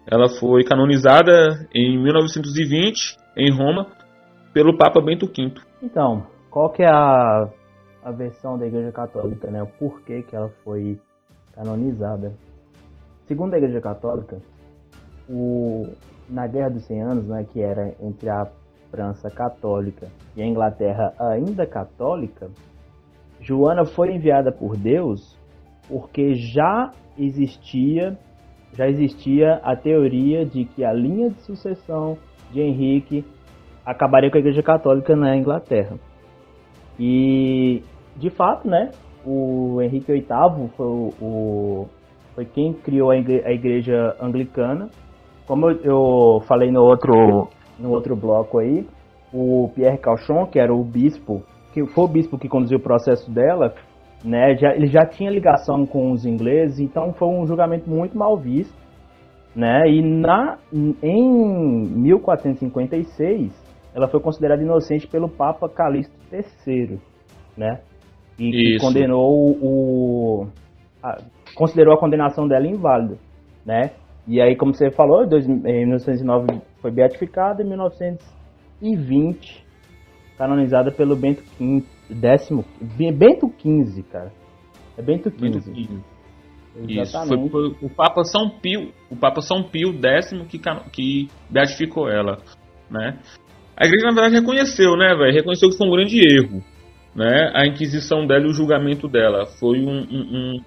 Ela foi canonizada em 1920 em Roma pelo Papa Bento V. Então, qual que é a, a versão da Igreja Católica, né? O porquê que ela foi canonizada? Segundo a Igreja Católica, o, na Guerra dos 100 Anos, né, que era entre a França católica e a Inglaterra ainda católica, Joana foi enviada por Deus porque já existia já existia a teoria de que a linha de sucessão de Henrique acabaria com a Igreja Católica na Inglaterra. E de fato, né, o Henrique VIII foi, o, foi quem criou a igreja, anglicana. Como eu, eu, falei no outro, no outro bloco aí, o Pierre Cauchon, que era o bispo, que foi o bispo que conduziu o processo dela, né, já, ele já tinha ligação com os ingleses, então foi um julgamento muito mal visto. Né, e na, em 1456, ela foi considerada inocente pelo Papa Calixto III, né? E que condenou o. A, considerou a condenação dela inválida, né? E aí, como você falou, em 1909 foi beatificada, em 1920 canonizada pelo Bento XV, décimo, Bento XV, cara. É Bento XV. Bento XV. Isso, foi, foi, o Papa São Pio, o Papa São Pio X que, que beatificou ela, né? A igreja na verdade reconheceu, né, velho? Reconheceu que foi um grande erro, né? A inquisição dela e o julgamento dela foi um, um, um,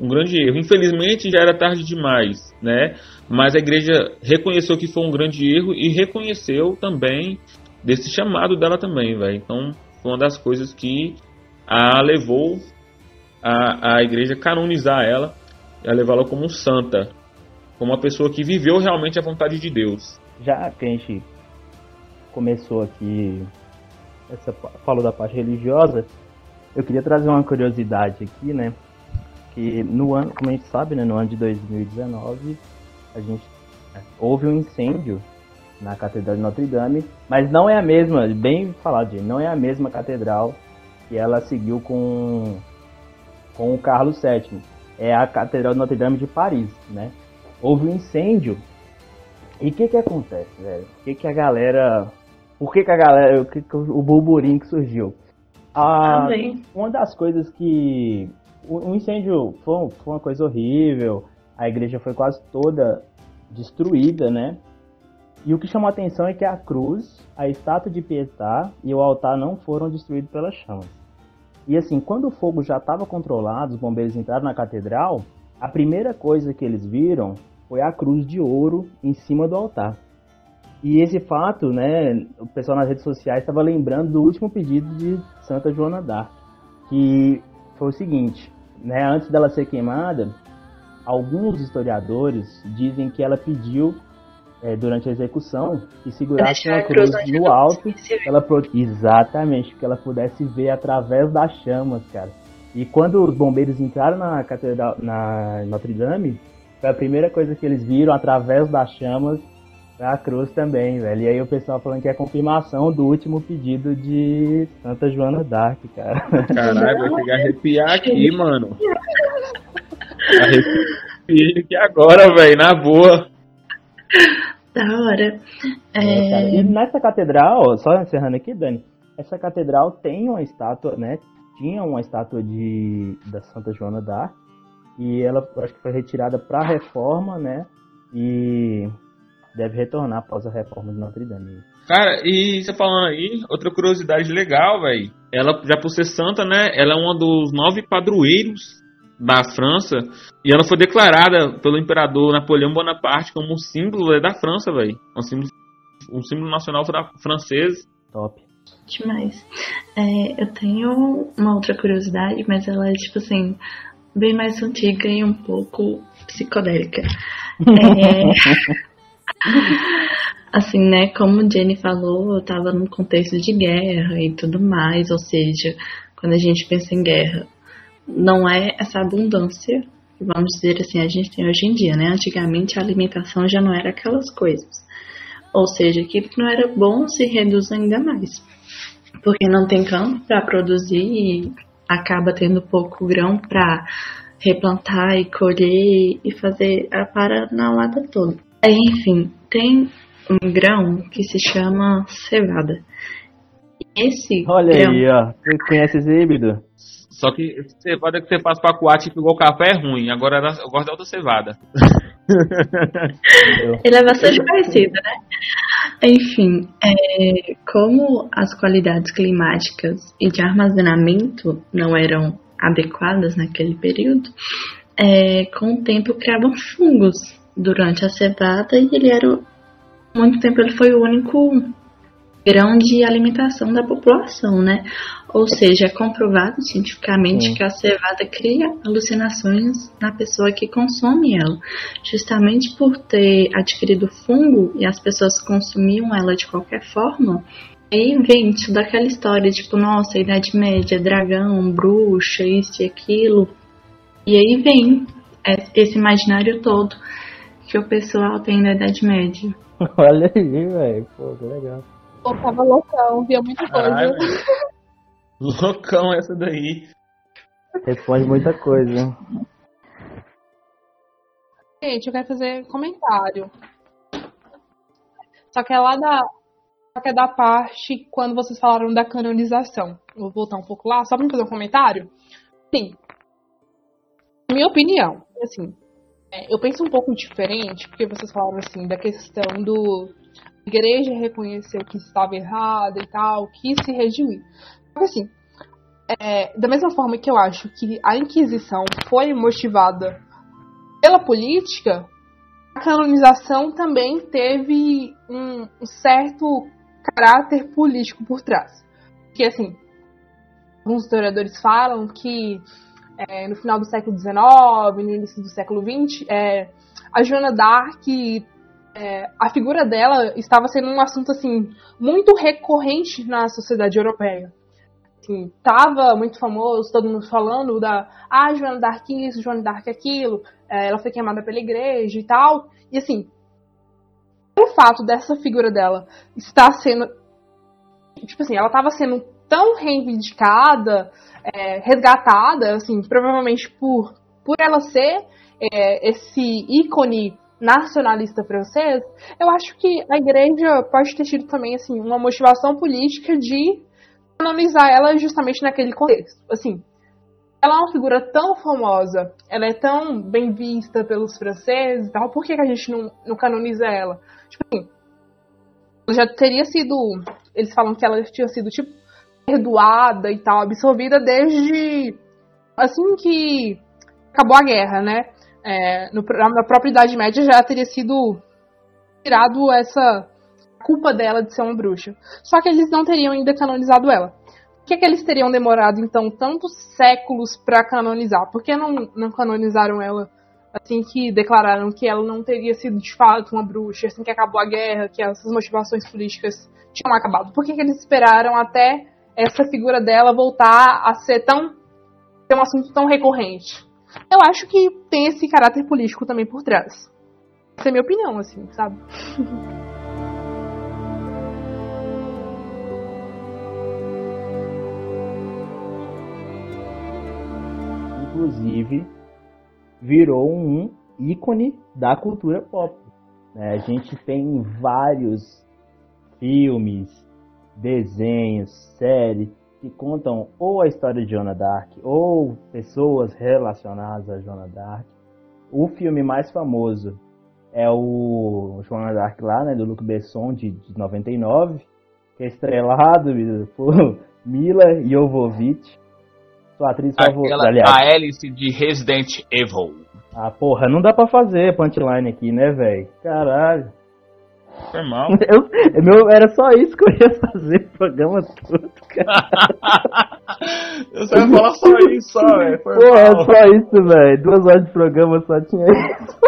um grande erro. Infelizmente já era tarde demais, né? Mas a igreja reconheceu que foi um grande erro e reconheceu também desse chamado dela também, velho. Então foi uma das coisas que a levou a, a igreja canonizar ela, a levá-la como santa, como uma pessoa que viveu realmente a vontade de Deus. Já que a gente começou aqui essa falou da parte religiosa, eu queria trazer uma curiosidade aqui, né? Que no ano, como a gente sabe, né, no ano de 2019, a gente é, houve um incêndio na Catedral de Notre Dame, mas não é a mesma, bem falado, gente, não é a mesma catedral que ela seguiu com com o Carlos VII. É a Catedral de Notre Dame de Paris, né? Houve um incêndio. E o que que acontece, velho? O que que a galera por que, que a galera, o, que, o burburinho que surgiu? Ah, uma das coisas que. O, o incêndio foi, foi uma coisa horrível, a igreja foi quase toda destruída, né? E o que chamou a atenção é que a cruz, a estátua de Pietá e o altar não foram destruídos pelas chamas. E assim, quando o fogo já estava controlado, os bombeiros entraram na catedral, a primeira coisa que eles viram foi a cruz de ouro em cima do altar. E esse fato, né, o pessoal nas redes sociais estava lembrando do último pedido de Santa Joana d'Arc, que foi o seguinte, né, antes dela ser queimada, alguns historiadores dizem que ela pediu é, durante a execução que segurasse uma cruz no alto, ela exatamente, que ela pudesse ver através das chamas, cara. E quando os bombeiros entraram na catedral, na Notre Dame, foi a primeira coisa que eles viram através das chamas a cruz também, velho. E aí o pessoal falando que é confirmação do último pedido de Santa Joana d'Arc, cara. Caralho, vai chegar a arrepiar aqui, mano. Arrepiei aqui agora, velho, na boa. Da hora. É... É, e nessa catedral, só encerrando aqui, Dani, essa catedral tem uma estátua, né? Tinha uma estátua de da Santa Joana d'Arc e ela acho que foi retirada para reforma, né? E deve retornar após a reforma de Notre Dame. Cara, e você falando aí, outra curiosidade legal, velho. Ela, já por ser santa, né? Ela é uma dos nove padroeiros da França. E ela foi declarada pelo imperador Napoleão Bonaparte como símbolo da França, velho. Um símbolo, um símbolo nacional francês. Top. Demais. É, eu tenho uma outra curiosidade, mas ela é tipo assim, bem mais antiga e um pouco psicodélica. É, assim, né, como Jenny falou, eu tava num contexto de guerra e tudo mais, ou seja, quando a gente pensa em guerra, não é essa abundância, vamos dizer assim, a gente tem hoje em dia, né? Antigamente a alimentação já não era aquelas coisas. Ou seja, aquilo que não era bom se reduz ainda mais. Porque não tem campo para produzir e acaba tendo pouco grão para replantar e colher e fazer a lata toda. Enfim, tem um grão que se chama cevada. Esse Olha grão... aí, ó. Você conhece esse híbrido? Só que cevada que você faz pra coar, tipo, igual café é ruim. Agora eu gosto da outra cevada. Ele é bastante parecido, né? Enfim, é, como as qualidades climáticas e de armazenamento não eram adequadas naquele período, é, com o tempo criavam fungos durante a cevada e ele era muito tempo ele foi o único grão de alimentação da população, né? Ou seja, é comprovado cientificamente Sim. que a cevada cria alucinações na pessoa que consome ela, justamente por ter adquirido fungo e as pessoas consumiam ela de qualquer forma. Aí vem isso daquela história, tipo, nossa, Idade Média, dragão, bruxa, isso e aquilo. E aí vem esse imaginário todo que o pessoal tem da Idade Média. Olha aí, velho. Pô, que legal. Pô, tava loucão, via muita coisa. loucão essa daí. Responde muita coisa. Gente, eu quero fazer comentário. Só que é lá da. Só que é da parte quando vocês falaram da canonização. vou voltar um pouco lá, só pra fazer um comentário. Sim. Minha opinião, assim, é, eu penso um pouco diferente, porque vocês falaram assim, da questão do igreja reconheceu que estava errada e tal, quis se redimir. Mas assim, é, da mesma forma que eu acho que a Inquisição foi motivada pela política, a canonização também teve um, um certo caráter político por trás. Porque assim, alguns historiadores falam que é, no final do século XIX, no início do século XX, é, a Joana d'Arc, é, a figura dela estava sendo um assunto assim muito recorrente na sociedade europeia. Assim, tava muito famoso, todo mundo falando da ah, Joana d'Arc isso, Joana d'Arc aquilo, é, ela foi queimada pela igreja e tal. E assim, o fato dessa figura dela estar sendo tipo assim, ela estava sendo tão reivindicada, é, resgatada, assim, provavelmente por, por ela ser é, esse ícone nacionalista francês, eu acho que a igreja pode ter tido também assim uma motivação política de canonizar ela justamente naquele contexto. Assim, ela é uma figura tão famosa, ela é tão bem vista pelos franceses e tal, por que, que a gente não, não canoniza ela? Tipo assim, já teria sido. Eles falam que ela tinha sido tipo perdoada e tal, absorvida desde assim que acabou a guerra, né? É, no, na própria Idade Média já teria sido tirado essa culpa dela de ser uma bruxa. Só que eles não teriam ainda canonizado ela. Por que, que eles teriam demorado, então, tantos séculos para canonizar? Por que não, não canonizaram ela assim que declararam que ela não teria sido de fato uma bruxa, assim que acabou a guerra, que essas motivações políticas tinham acabado? Por que, que eles esperaram até essa figura dela voltar a ser tão. ter um assunto tão recorrente. Eu acho que tem esse caráter político também por trás. Essa é a minha opinião, assim, sabe? Inclusive, virou um ícone da cultura pop. Né? A gente tem vários filmes, desenhos, séries que contam ou a história de Joana Dark ou pessoas relacionadas a Joana Dark. O filme mais famoso é o Joana Dark lá, né, do Luc Besson de, de 99, que é estrelado por Mila Jovovich, sua atriz favorita. A Alice de Resident Evil. Ah, porra, não dá pra fazer punchline aqui, né, velho? Caralho. Foi mal. Eu, meu, era só isso que eu ia fazer o programa todo, cara. Você ia falar só isso, só, velho. Pô, é só isso, velho. Duas horas de programa só tinha isso.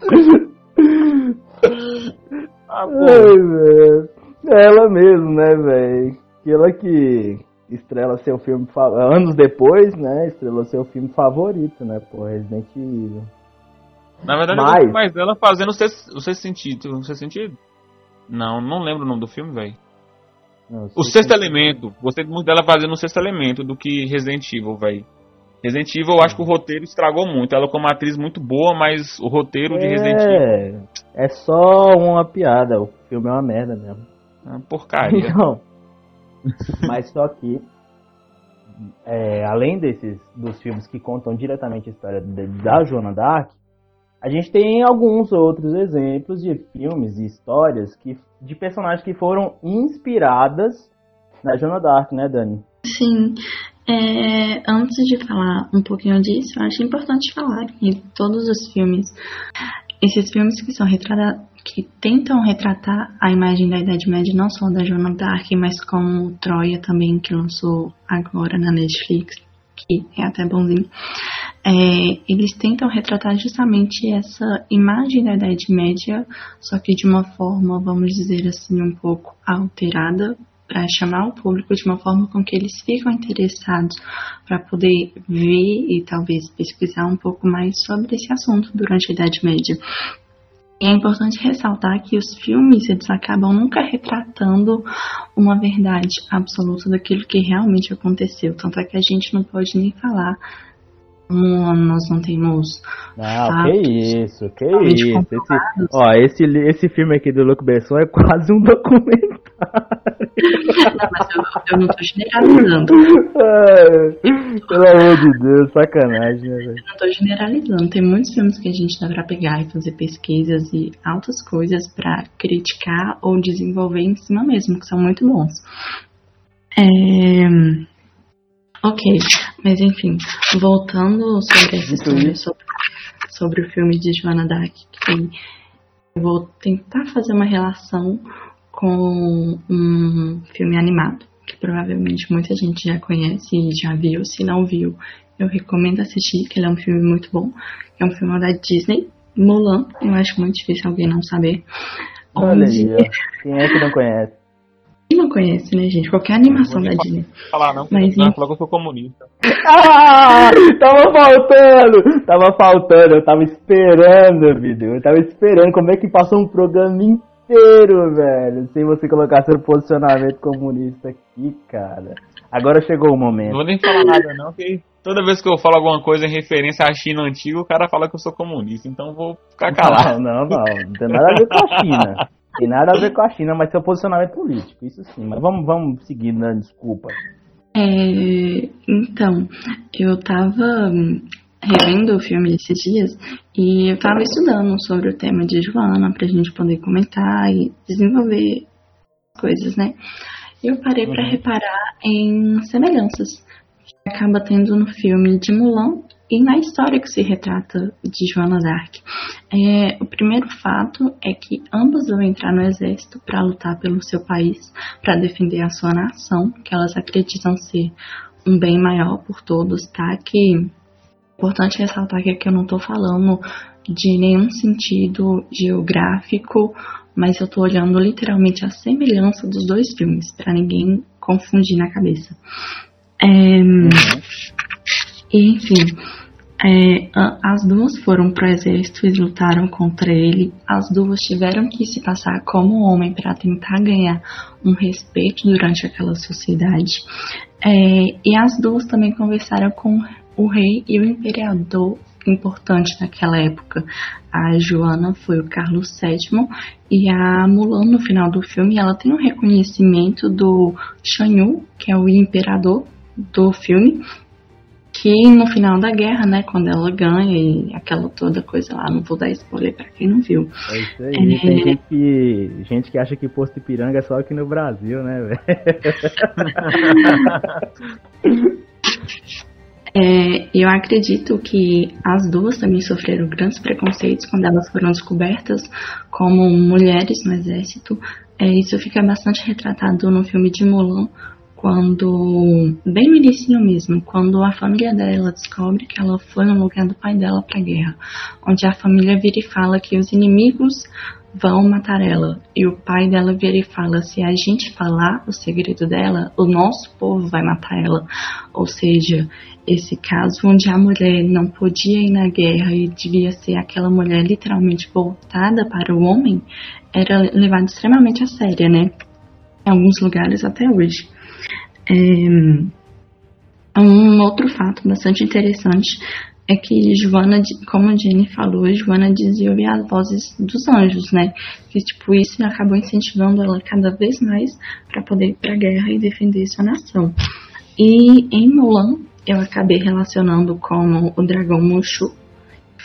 ah, Ai, É ela mesmo, né, velho? Aquela que estrela seu filme anos depois, né? Estrelou seu filme favorito, né? Pô, Resident Evil. Na verdade, Mas... eu gosto mais dela fazendo o sexto, o sexto sentido. O sexto sentido? Não, não lembro o nome do filme, velho. O sexto elemento. Gostei muito dela fazendo o sexto elemento do que Resident Evil, velho. Resident Evil, eu acho que o roteiro estragou muito. Ela como atriz muito boa, mas o roteiro é... de Resident Evil. É só uma piada. O filme é uma merda mesmo. É uma porcaria. Não. mas só que. É, além desses dos filmes que contam diretamente a história da Joana Dark, a gente tem alguns outros exemplos de filmes e histórias que, de personagens que foram inspiradas na Joana Dark, né, Dani? Sim. É, antes de falar um pouquinho disso, eu acho importante falar que todos os filmes, esses filmes que são retratados, que tentam retratar a imagem da Idade Média, não só da Joana Dark, mas como Troia também, que lançou agora na Netflix, que é até bonzinho. É, eles tentam retratar justamente essa imagem da Idade Média, só que de uma forma, vamos dizer assim, um pouco alterada, para chamar o público de uma forma com que eles ficam interessados para poder ver e talvez pesquisar um pouco mais sobre esse assunto durante a Idade Média. E é importante ressaltar que os filmes eles acabam nunca retratando uma verdade absoluta daquilo que realmente aconteceu. Tanto é que a gente não pode nem falar nós não temos. Não, que isso, que isso. Esse, ó, esse, esse filme aqui do Luc Besson é quase um documentário. Não, mas eu, eu não tô generalizando. pelo amor de Deus, sacanagem, né, velho? Eu não tô generalizando. Tem muitos filmes que a gente dá pra pegar e fazer pesquisas e altas coisas pra criticar ou desenvolver em cima mesmo, que são muito bons. É... Ok, mas enfim, voltando sobre essa história, sobre, sobre o filme de Joana Dark, que eu vou tentar fazer uma relação com um filme animado, que provavelmente muita gente já conhece e já viu. Se não viu, eu recomendo assistir, que ele é um filme muito bom. É um filme da Disney, Mulan. Eu acho muito difícil alguém não saber. Olha aí, quem é que não conhece? Quem não conhece, né, gente? Qualquer animação da Disney. Falar não, Mas, não, eu sou comunista. ah, tava faltando! Tava faltando, eu tava esperando, vídeo. Eu tava esperando como é que passou um programa inteiro inteiro, velho, sem você colocar seu posicionamento comunista aqui, cara. Agora chegou o momento. Não vou nem falar nada não, que toda vez que eu falo alguma coisa em referência à China antiga, o cara fala que eu sou comunista, então vou ficar calado. Não, não, não, não tem nada a ver com a China. Tem nada a ver com a China, mas seu posicionamento político, isso sim. Mas vamos, vamos seguir, né? Desculpa. É, então, eu tava revendo o filme esses dias e eu estava estudando sobre o tema de Joana para a gente poder comentar e desenvolver coisas, né? Eu parei uhum. para reparar em semelhanças que acaba tendo no filme de Mulan e na história que se retrata de Joana d'Arc. É, o primeiro fato é que ambas vão entrar no exército para lutar pelo seu país, para defender a sua nação, que elas acreditam ser um bem maior por todos, tá? Que importante ressaltar que aqui eu não estou falando de nenhum sentido geográfico, mas eu estou olhando literalmente a semelhança dos dois filmes, para ninguém confundir na cabeça. É, uhum. Enfim, é, as duas foram pro exército e lutaram contra ele. As duas tiveram que se passar como homem para tentar ganhar um respeito durante aquela sociedade. É, e as duas também conversaram com o rei e o imperador importante naquela época. A Joana foi o Carlos VII e a Mulan no final do filme ela tem um reconhecimento do Shanyu, que é o imperador do filme, que no final da guerra, né, quando ela ganha e aquela toda coisa lá, não vou dar spoiler pra quem não viu. É isso aí, é... tem gente que, gente que acha que Posto Ipiranga é só aqui no Brasil, né, velho? É, eu acredito que as duas também sofreram grandes preconceitos quando elas foram descobertas como mulheres no exército. É, isso fica bastante retratado no filme de Mulan, quando bem no início mesmo, quando a família dela descobre que ela foi no lugar do pai dela para a guerra, onde a família vira e fala que os inimigos vão matar ela. E o pai dela vira e fala: se a gente falar o segredo dela, o nosso povo vai matar ela. Ou seja, esse caso onde a mulher não podia ir na guerra e devia ser aquela mulher literalmente voltada para o homem, era levado extremamente a sério, né? Em alguns lugares até hoje. É... Um outro fato bastante interessante é que Joana, como a Jenny falou, Joana dizia ouvir as vozes dos anjos, né? Que tipo isso acabou incentivando ela cada vez mais para poder ir para a guerra e defender sua nação. E em Mulan, eu acabei relacionando com o dragão Mushu.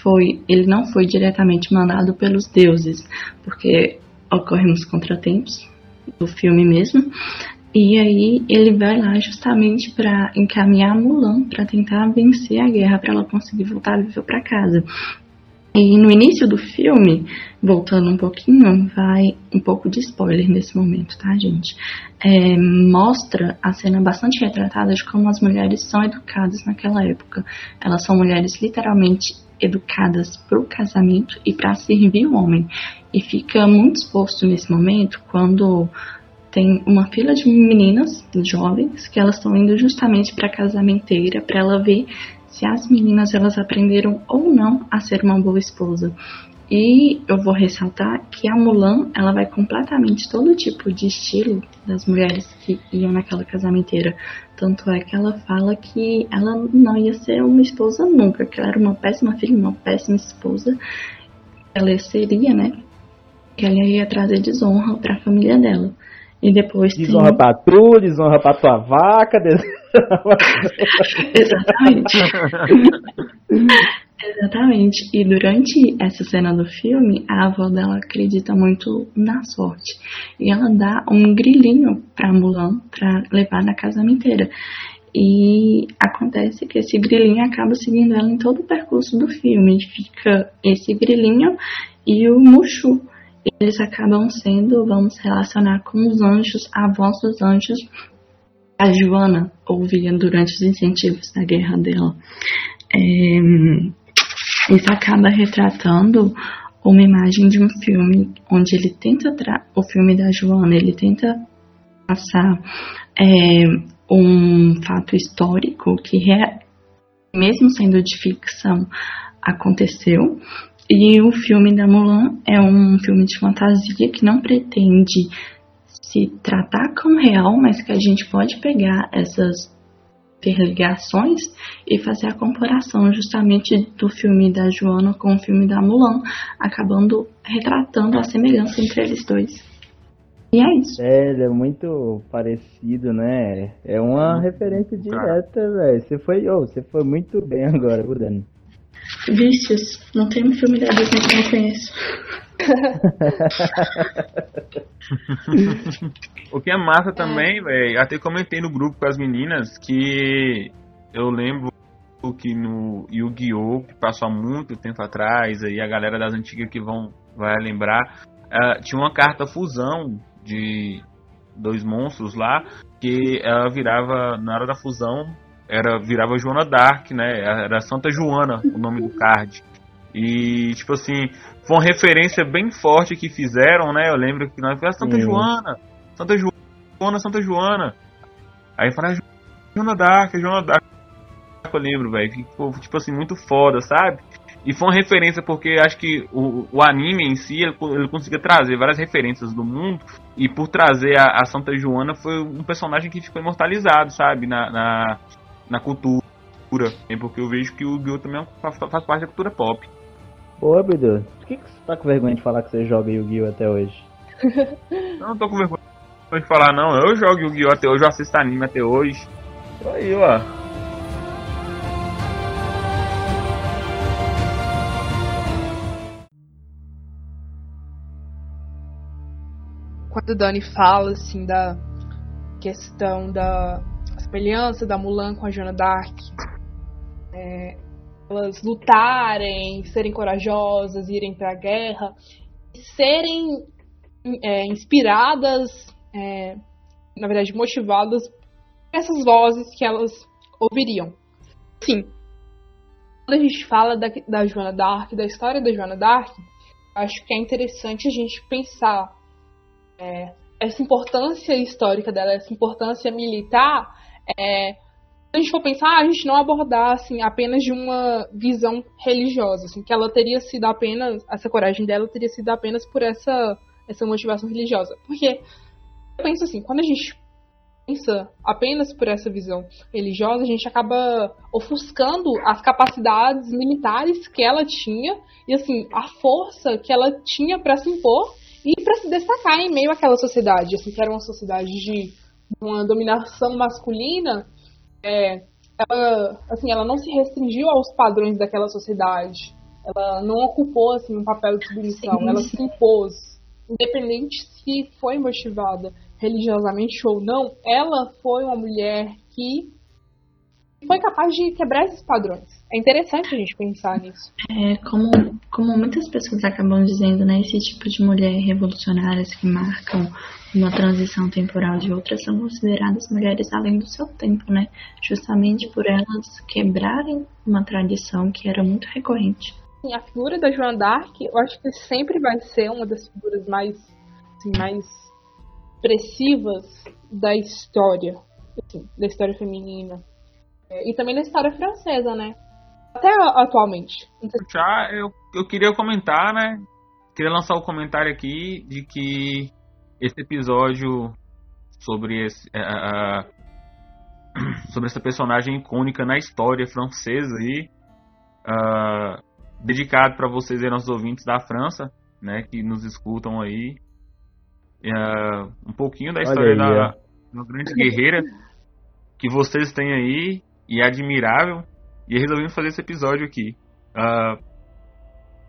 Foi, ele não foi diretamente mandado pelos deuses, porque ocorrem os contratempos do filme mesmo. E aí ele vai lá justamente para encaminhar Mulan para tentar vencer a guerra, para ela conseguir voltar viva para casa. E no início do filme, voltando um pouquinho, vai um pouco de spoiler nesse momento, tá, gente? É, mostra a cena bastante retratada de como as mulheres são educadas naquela época. Elas são mulheres literalmente educadas para o casamento e para servir o homem. E fica muito exposto nesse momento quando tem uma fila de meninas jovens que elas estão indo justamente para a casamenteira para ela ver se as meninas elas aprenderam ou não a ser uma boa esposa. E eu vou ressaltar que a Mulan, ela vai completamente todo tipo de estilo das mulheres que iam naquela casamenteira. Tanto é que ela fala que ela não ia ser uma esposa nunca, que ela era uma péssima filha, uma péssima esposa. Ela seria, né? Que ela ia trazer desonra para a família dela. E depois desonra tem... pra tu, desonra pra tua vaca. Exatamente. Exatamente. E durante essa cena do filme, a avó dela acredita muito na sorte. E ela dá um grilinho pra Mulan pra levar na casamenteira. E acontece que esse grilinho acaba seguindo ela em todo o percurso do filme. Fica esse grilinho e o Mushu eles acabam sendo, vamos relacionar com os anjos, a voz dos anjos, a Joana ouvia durante os incentivos da guerra dela. É, isso acaba retratando uma imagem de um filme onde ele tenta o filme da Joana ele tenta passar é, um fato histórico que mesmo sendo de ficção aconteceu e o filme da Mulan é um filme de fantasia que não pretende se tratar como real, mas que a gente pode pegar essas interligações e fazer a comparação justamente do filme da Joana com o filme da Mulan, acabando retratando a semelhança entre eles dois. E é isso. É, ele é muito parecido, né? É uma referência direta, velho. Você foi, oh, você foi muito bem agora, Dani. Vícios. Não tem um filme da Disney que eu não conheço. o que é massa é. também, velho, até comentei no grupo com as meninas que eu lembro que no Yu-Gi-Oh! que passou há muito tempo atrás, aí a galera das antigas que vão vai lembrar, uh, tinha uma carta fusão de dois monstros lá que ela virava na hora da fusão era virava Joana Dark, né? Era Santa Joana o nome do card. E, tipo assim, foi uma referência bem forte que fizeram, né? Eu lembro que nós falamos Santa Joana, Santa Joana, Santa Joana. Aí falaram Joana Dark, Joana Dark. Eu lembro, velho. Ficou, tipo assim, muito foda, sabe? E foi uma referência porque acho que o, o anime em si ele, ele conseguia trazer várias referências do mundo e por trazer a, a Santa Joana foi um personagem que ficou imortalizado, sabe? Na, na, na cultura. Porque eu vejo que o Yu também faz, faz parte da cultura pop. Ô, Abdu, por que, que você tá com vergonha de falar que você joga Yu-Gi-Oh! até hoje? eu não tô com vergonha de falar, não. Eu jogo Yu-Gi-Oh! até hoje, eu assisto anime até hoje. Tô aí, ó. Quando o Dani fala, assim, da questão da semelhança da Mulan com a Joana Dark. É, elas lutarem, serem corajosas, irem para a guerra, serem é, inspiradas, é, na verdade motivadas essas vozes que elas ouviriam. Sim, quando a gente fala da, da Joana Dark, da história da Joana Dark, acho que é interessante a gente pensar é, essa importância histórica dela, essa importância militar é, se a gente for pensar, a gente não abordar assim, apenas de uma visão religiosa, assim, que ela teria sido apenas, essa coragem dela teria sido apenas por essa, essa motivação religiosa. Porque eu penso assim, quando a gente pensa apenas por essa visão religiosa, a gente acaba ofuscando as capacidades militares que ela tinha e assim, a força que ela tinha para se impor e para se destacar em meio àquela sociedade, assim, que era uma sociedade de uma dominação masculina, é, ela, assim, ela não se restringiu aos padrões daquela sociedade. Ela não ocupou assim, um papel de submissão. Ela se impôs, independente se foi motivada religiosamente ou não, ela foi uma mulher que foi capaz de quebrar esses padrões. É interessante a gente pensar nisso. É, como, como muitas pessoas acabam dizendo, né, esse tipo de mulher revolucionárias que marcam uma transição temporal de outras são consideradas mulheres além do seu tempo, né? Justamente por elas quebrarem uma tradição que era muito recorrente. Sim, a figura da Joana d'Arc, eu acho que sempre vai ser uma das figuras mais, assim, mais expressivas da história, assim, da história feminina. É, e também da história francesa, né? Até atualmente. Já eu, eu queria comentar, né? Queria lançar o um comentário aqui de que esse episódio sobre esse, uh, sobre essa personagem icônica na história francesa aí, uh, dedicado para vocês aí, nossos ouvintes da França, né, que nos escutam aí, uh, um pouquinho da história aí, da, é. da grande guerreira que vocês têm aí e é admirável. E resolvemos fazer esse episódio aqui. Uh,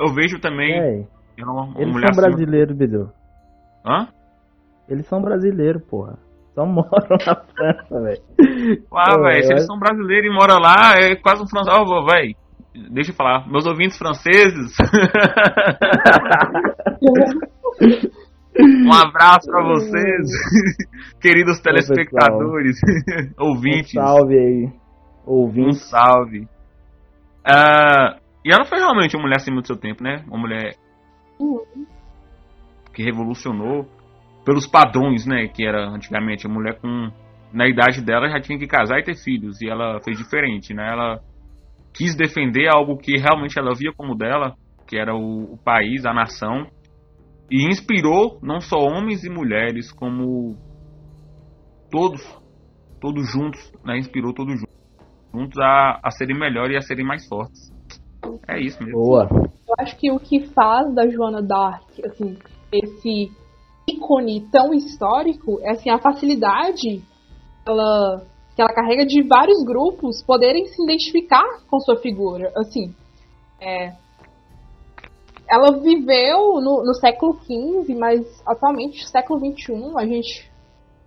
eu vejo também. É, uma, eles são brasileiros, Bidu. Hã? Eles são brasileiros, porra. Só moram na França, velho. Ah, velho, se eles são brasileiros e moram lá, é quase um francês. Oh, velho, deixa eu falar. Meus ouvintes franceses. um abraço pra vocês, queridos telespectadores, ouvintes. Um salve aí. Ouvinte. Um salve. Uh, e ela foi realmente uma mulher acima do seu tempo, né? Uma mulher que revolucionou pelos padrões, né? Que era antigamente a mulher com na idade dela já tinha que casar e ter filhos e ela fez diferente, né? Ela quis defender algo que realmente ela via como dela, que era o, o país, a nação, e inspirou não só homens e mulheres, como todos, todos juntos, né? Inspirou todos juntos juntos a, a serem melhores e a serem mais fortes. É isso mesmo. Boa. Eu acho que o que faz da Joana Dark, assim, esse ícone tão histórico é assim, a facilidade ela, que ela carrega de vários grupos poderem se identificar com sua figura. Assim, é, ela viveu no, no século XV, mas atualmente, no século XXI, a gente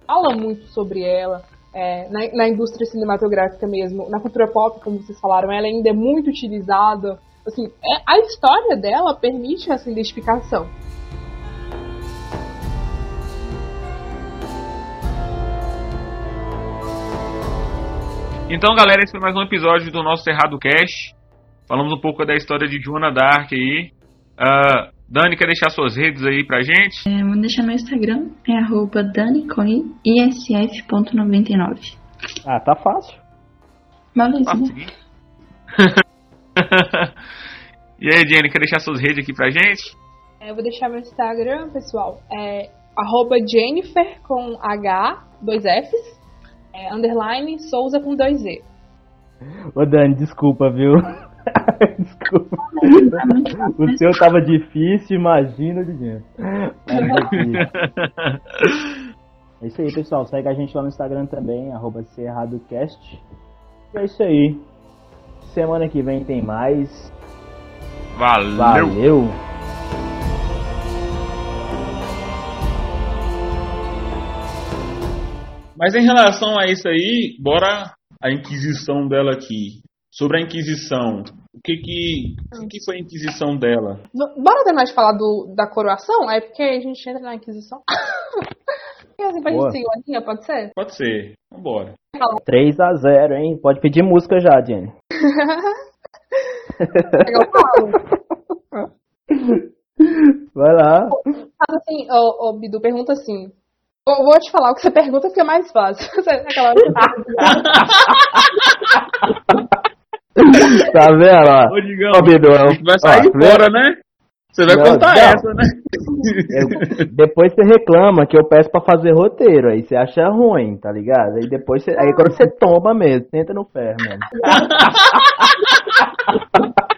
fala muito sobre ela é, na, na, indústria cinematográfica mesmo, na cultura pop, como vocês falaram, ela ainda é muito utilizada. Assim, é, a história dela permite essa identificação. Então, galera, esse foi mais um episódio do nosso Cerrado Cash. Falamos um pouco da história de Joana Dark aí. Uh, Dani, quer deixar suas redes aí pra gente? É, vou deixar meu Instagram, é arroba danicoi.isf.99. Ah, tá fácil. Beleza. e aí, Jenny, quer deixar suas redes aqui pra gente? É, eu vou deixar meu Instagram, pessoal, é arroba Jennifer com H, dois Fs, é, underline Souza com dois Z. Ô Dani, desculpa, viu? Desculpa. O seu tava difícil, imagina de dentro. É isso aí, pessoal. Segue a gente lá no Instagram também, arroba CerradoCast. E é isso aí. Semana que vem tem mais. Valeu! Valeu. Mas em relação a isso aí, bora a inquisição dela aqui sobre a Inquisição. O que que, o que foi a Inquisição dela? Bora terminar de falar do, da coroação? É porque a gente entra na Inquisição. e assim, pra Boa. gente seguir linha, pode ser? Pode ser. Vambora. 3 a 0 hein? Pode pedir música já, Jenny. Vai lá. Mas assim, ô, ô, Bidu, pergunta assim. Eu vou te falar o que você pergunta porque é mais fácil. Aquela... tá vendo? Ó, Ô, Digão, ó, vai sair ó, fora, né? Você vai não, contar não. essa, né? Eu, depois você reclama que eu peço pra fazer roteiro, aí você acha ruim, tá ligado? Aí depois você, aí quando você toma mesmo, senta no ferro mesmo.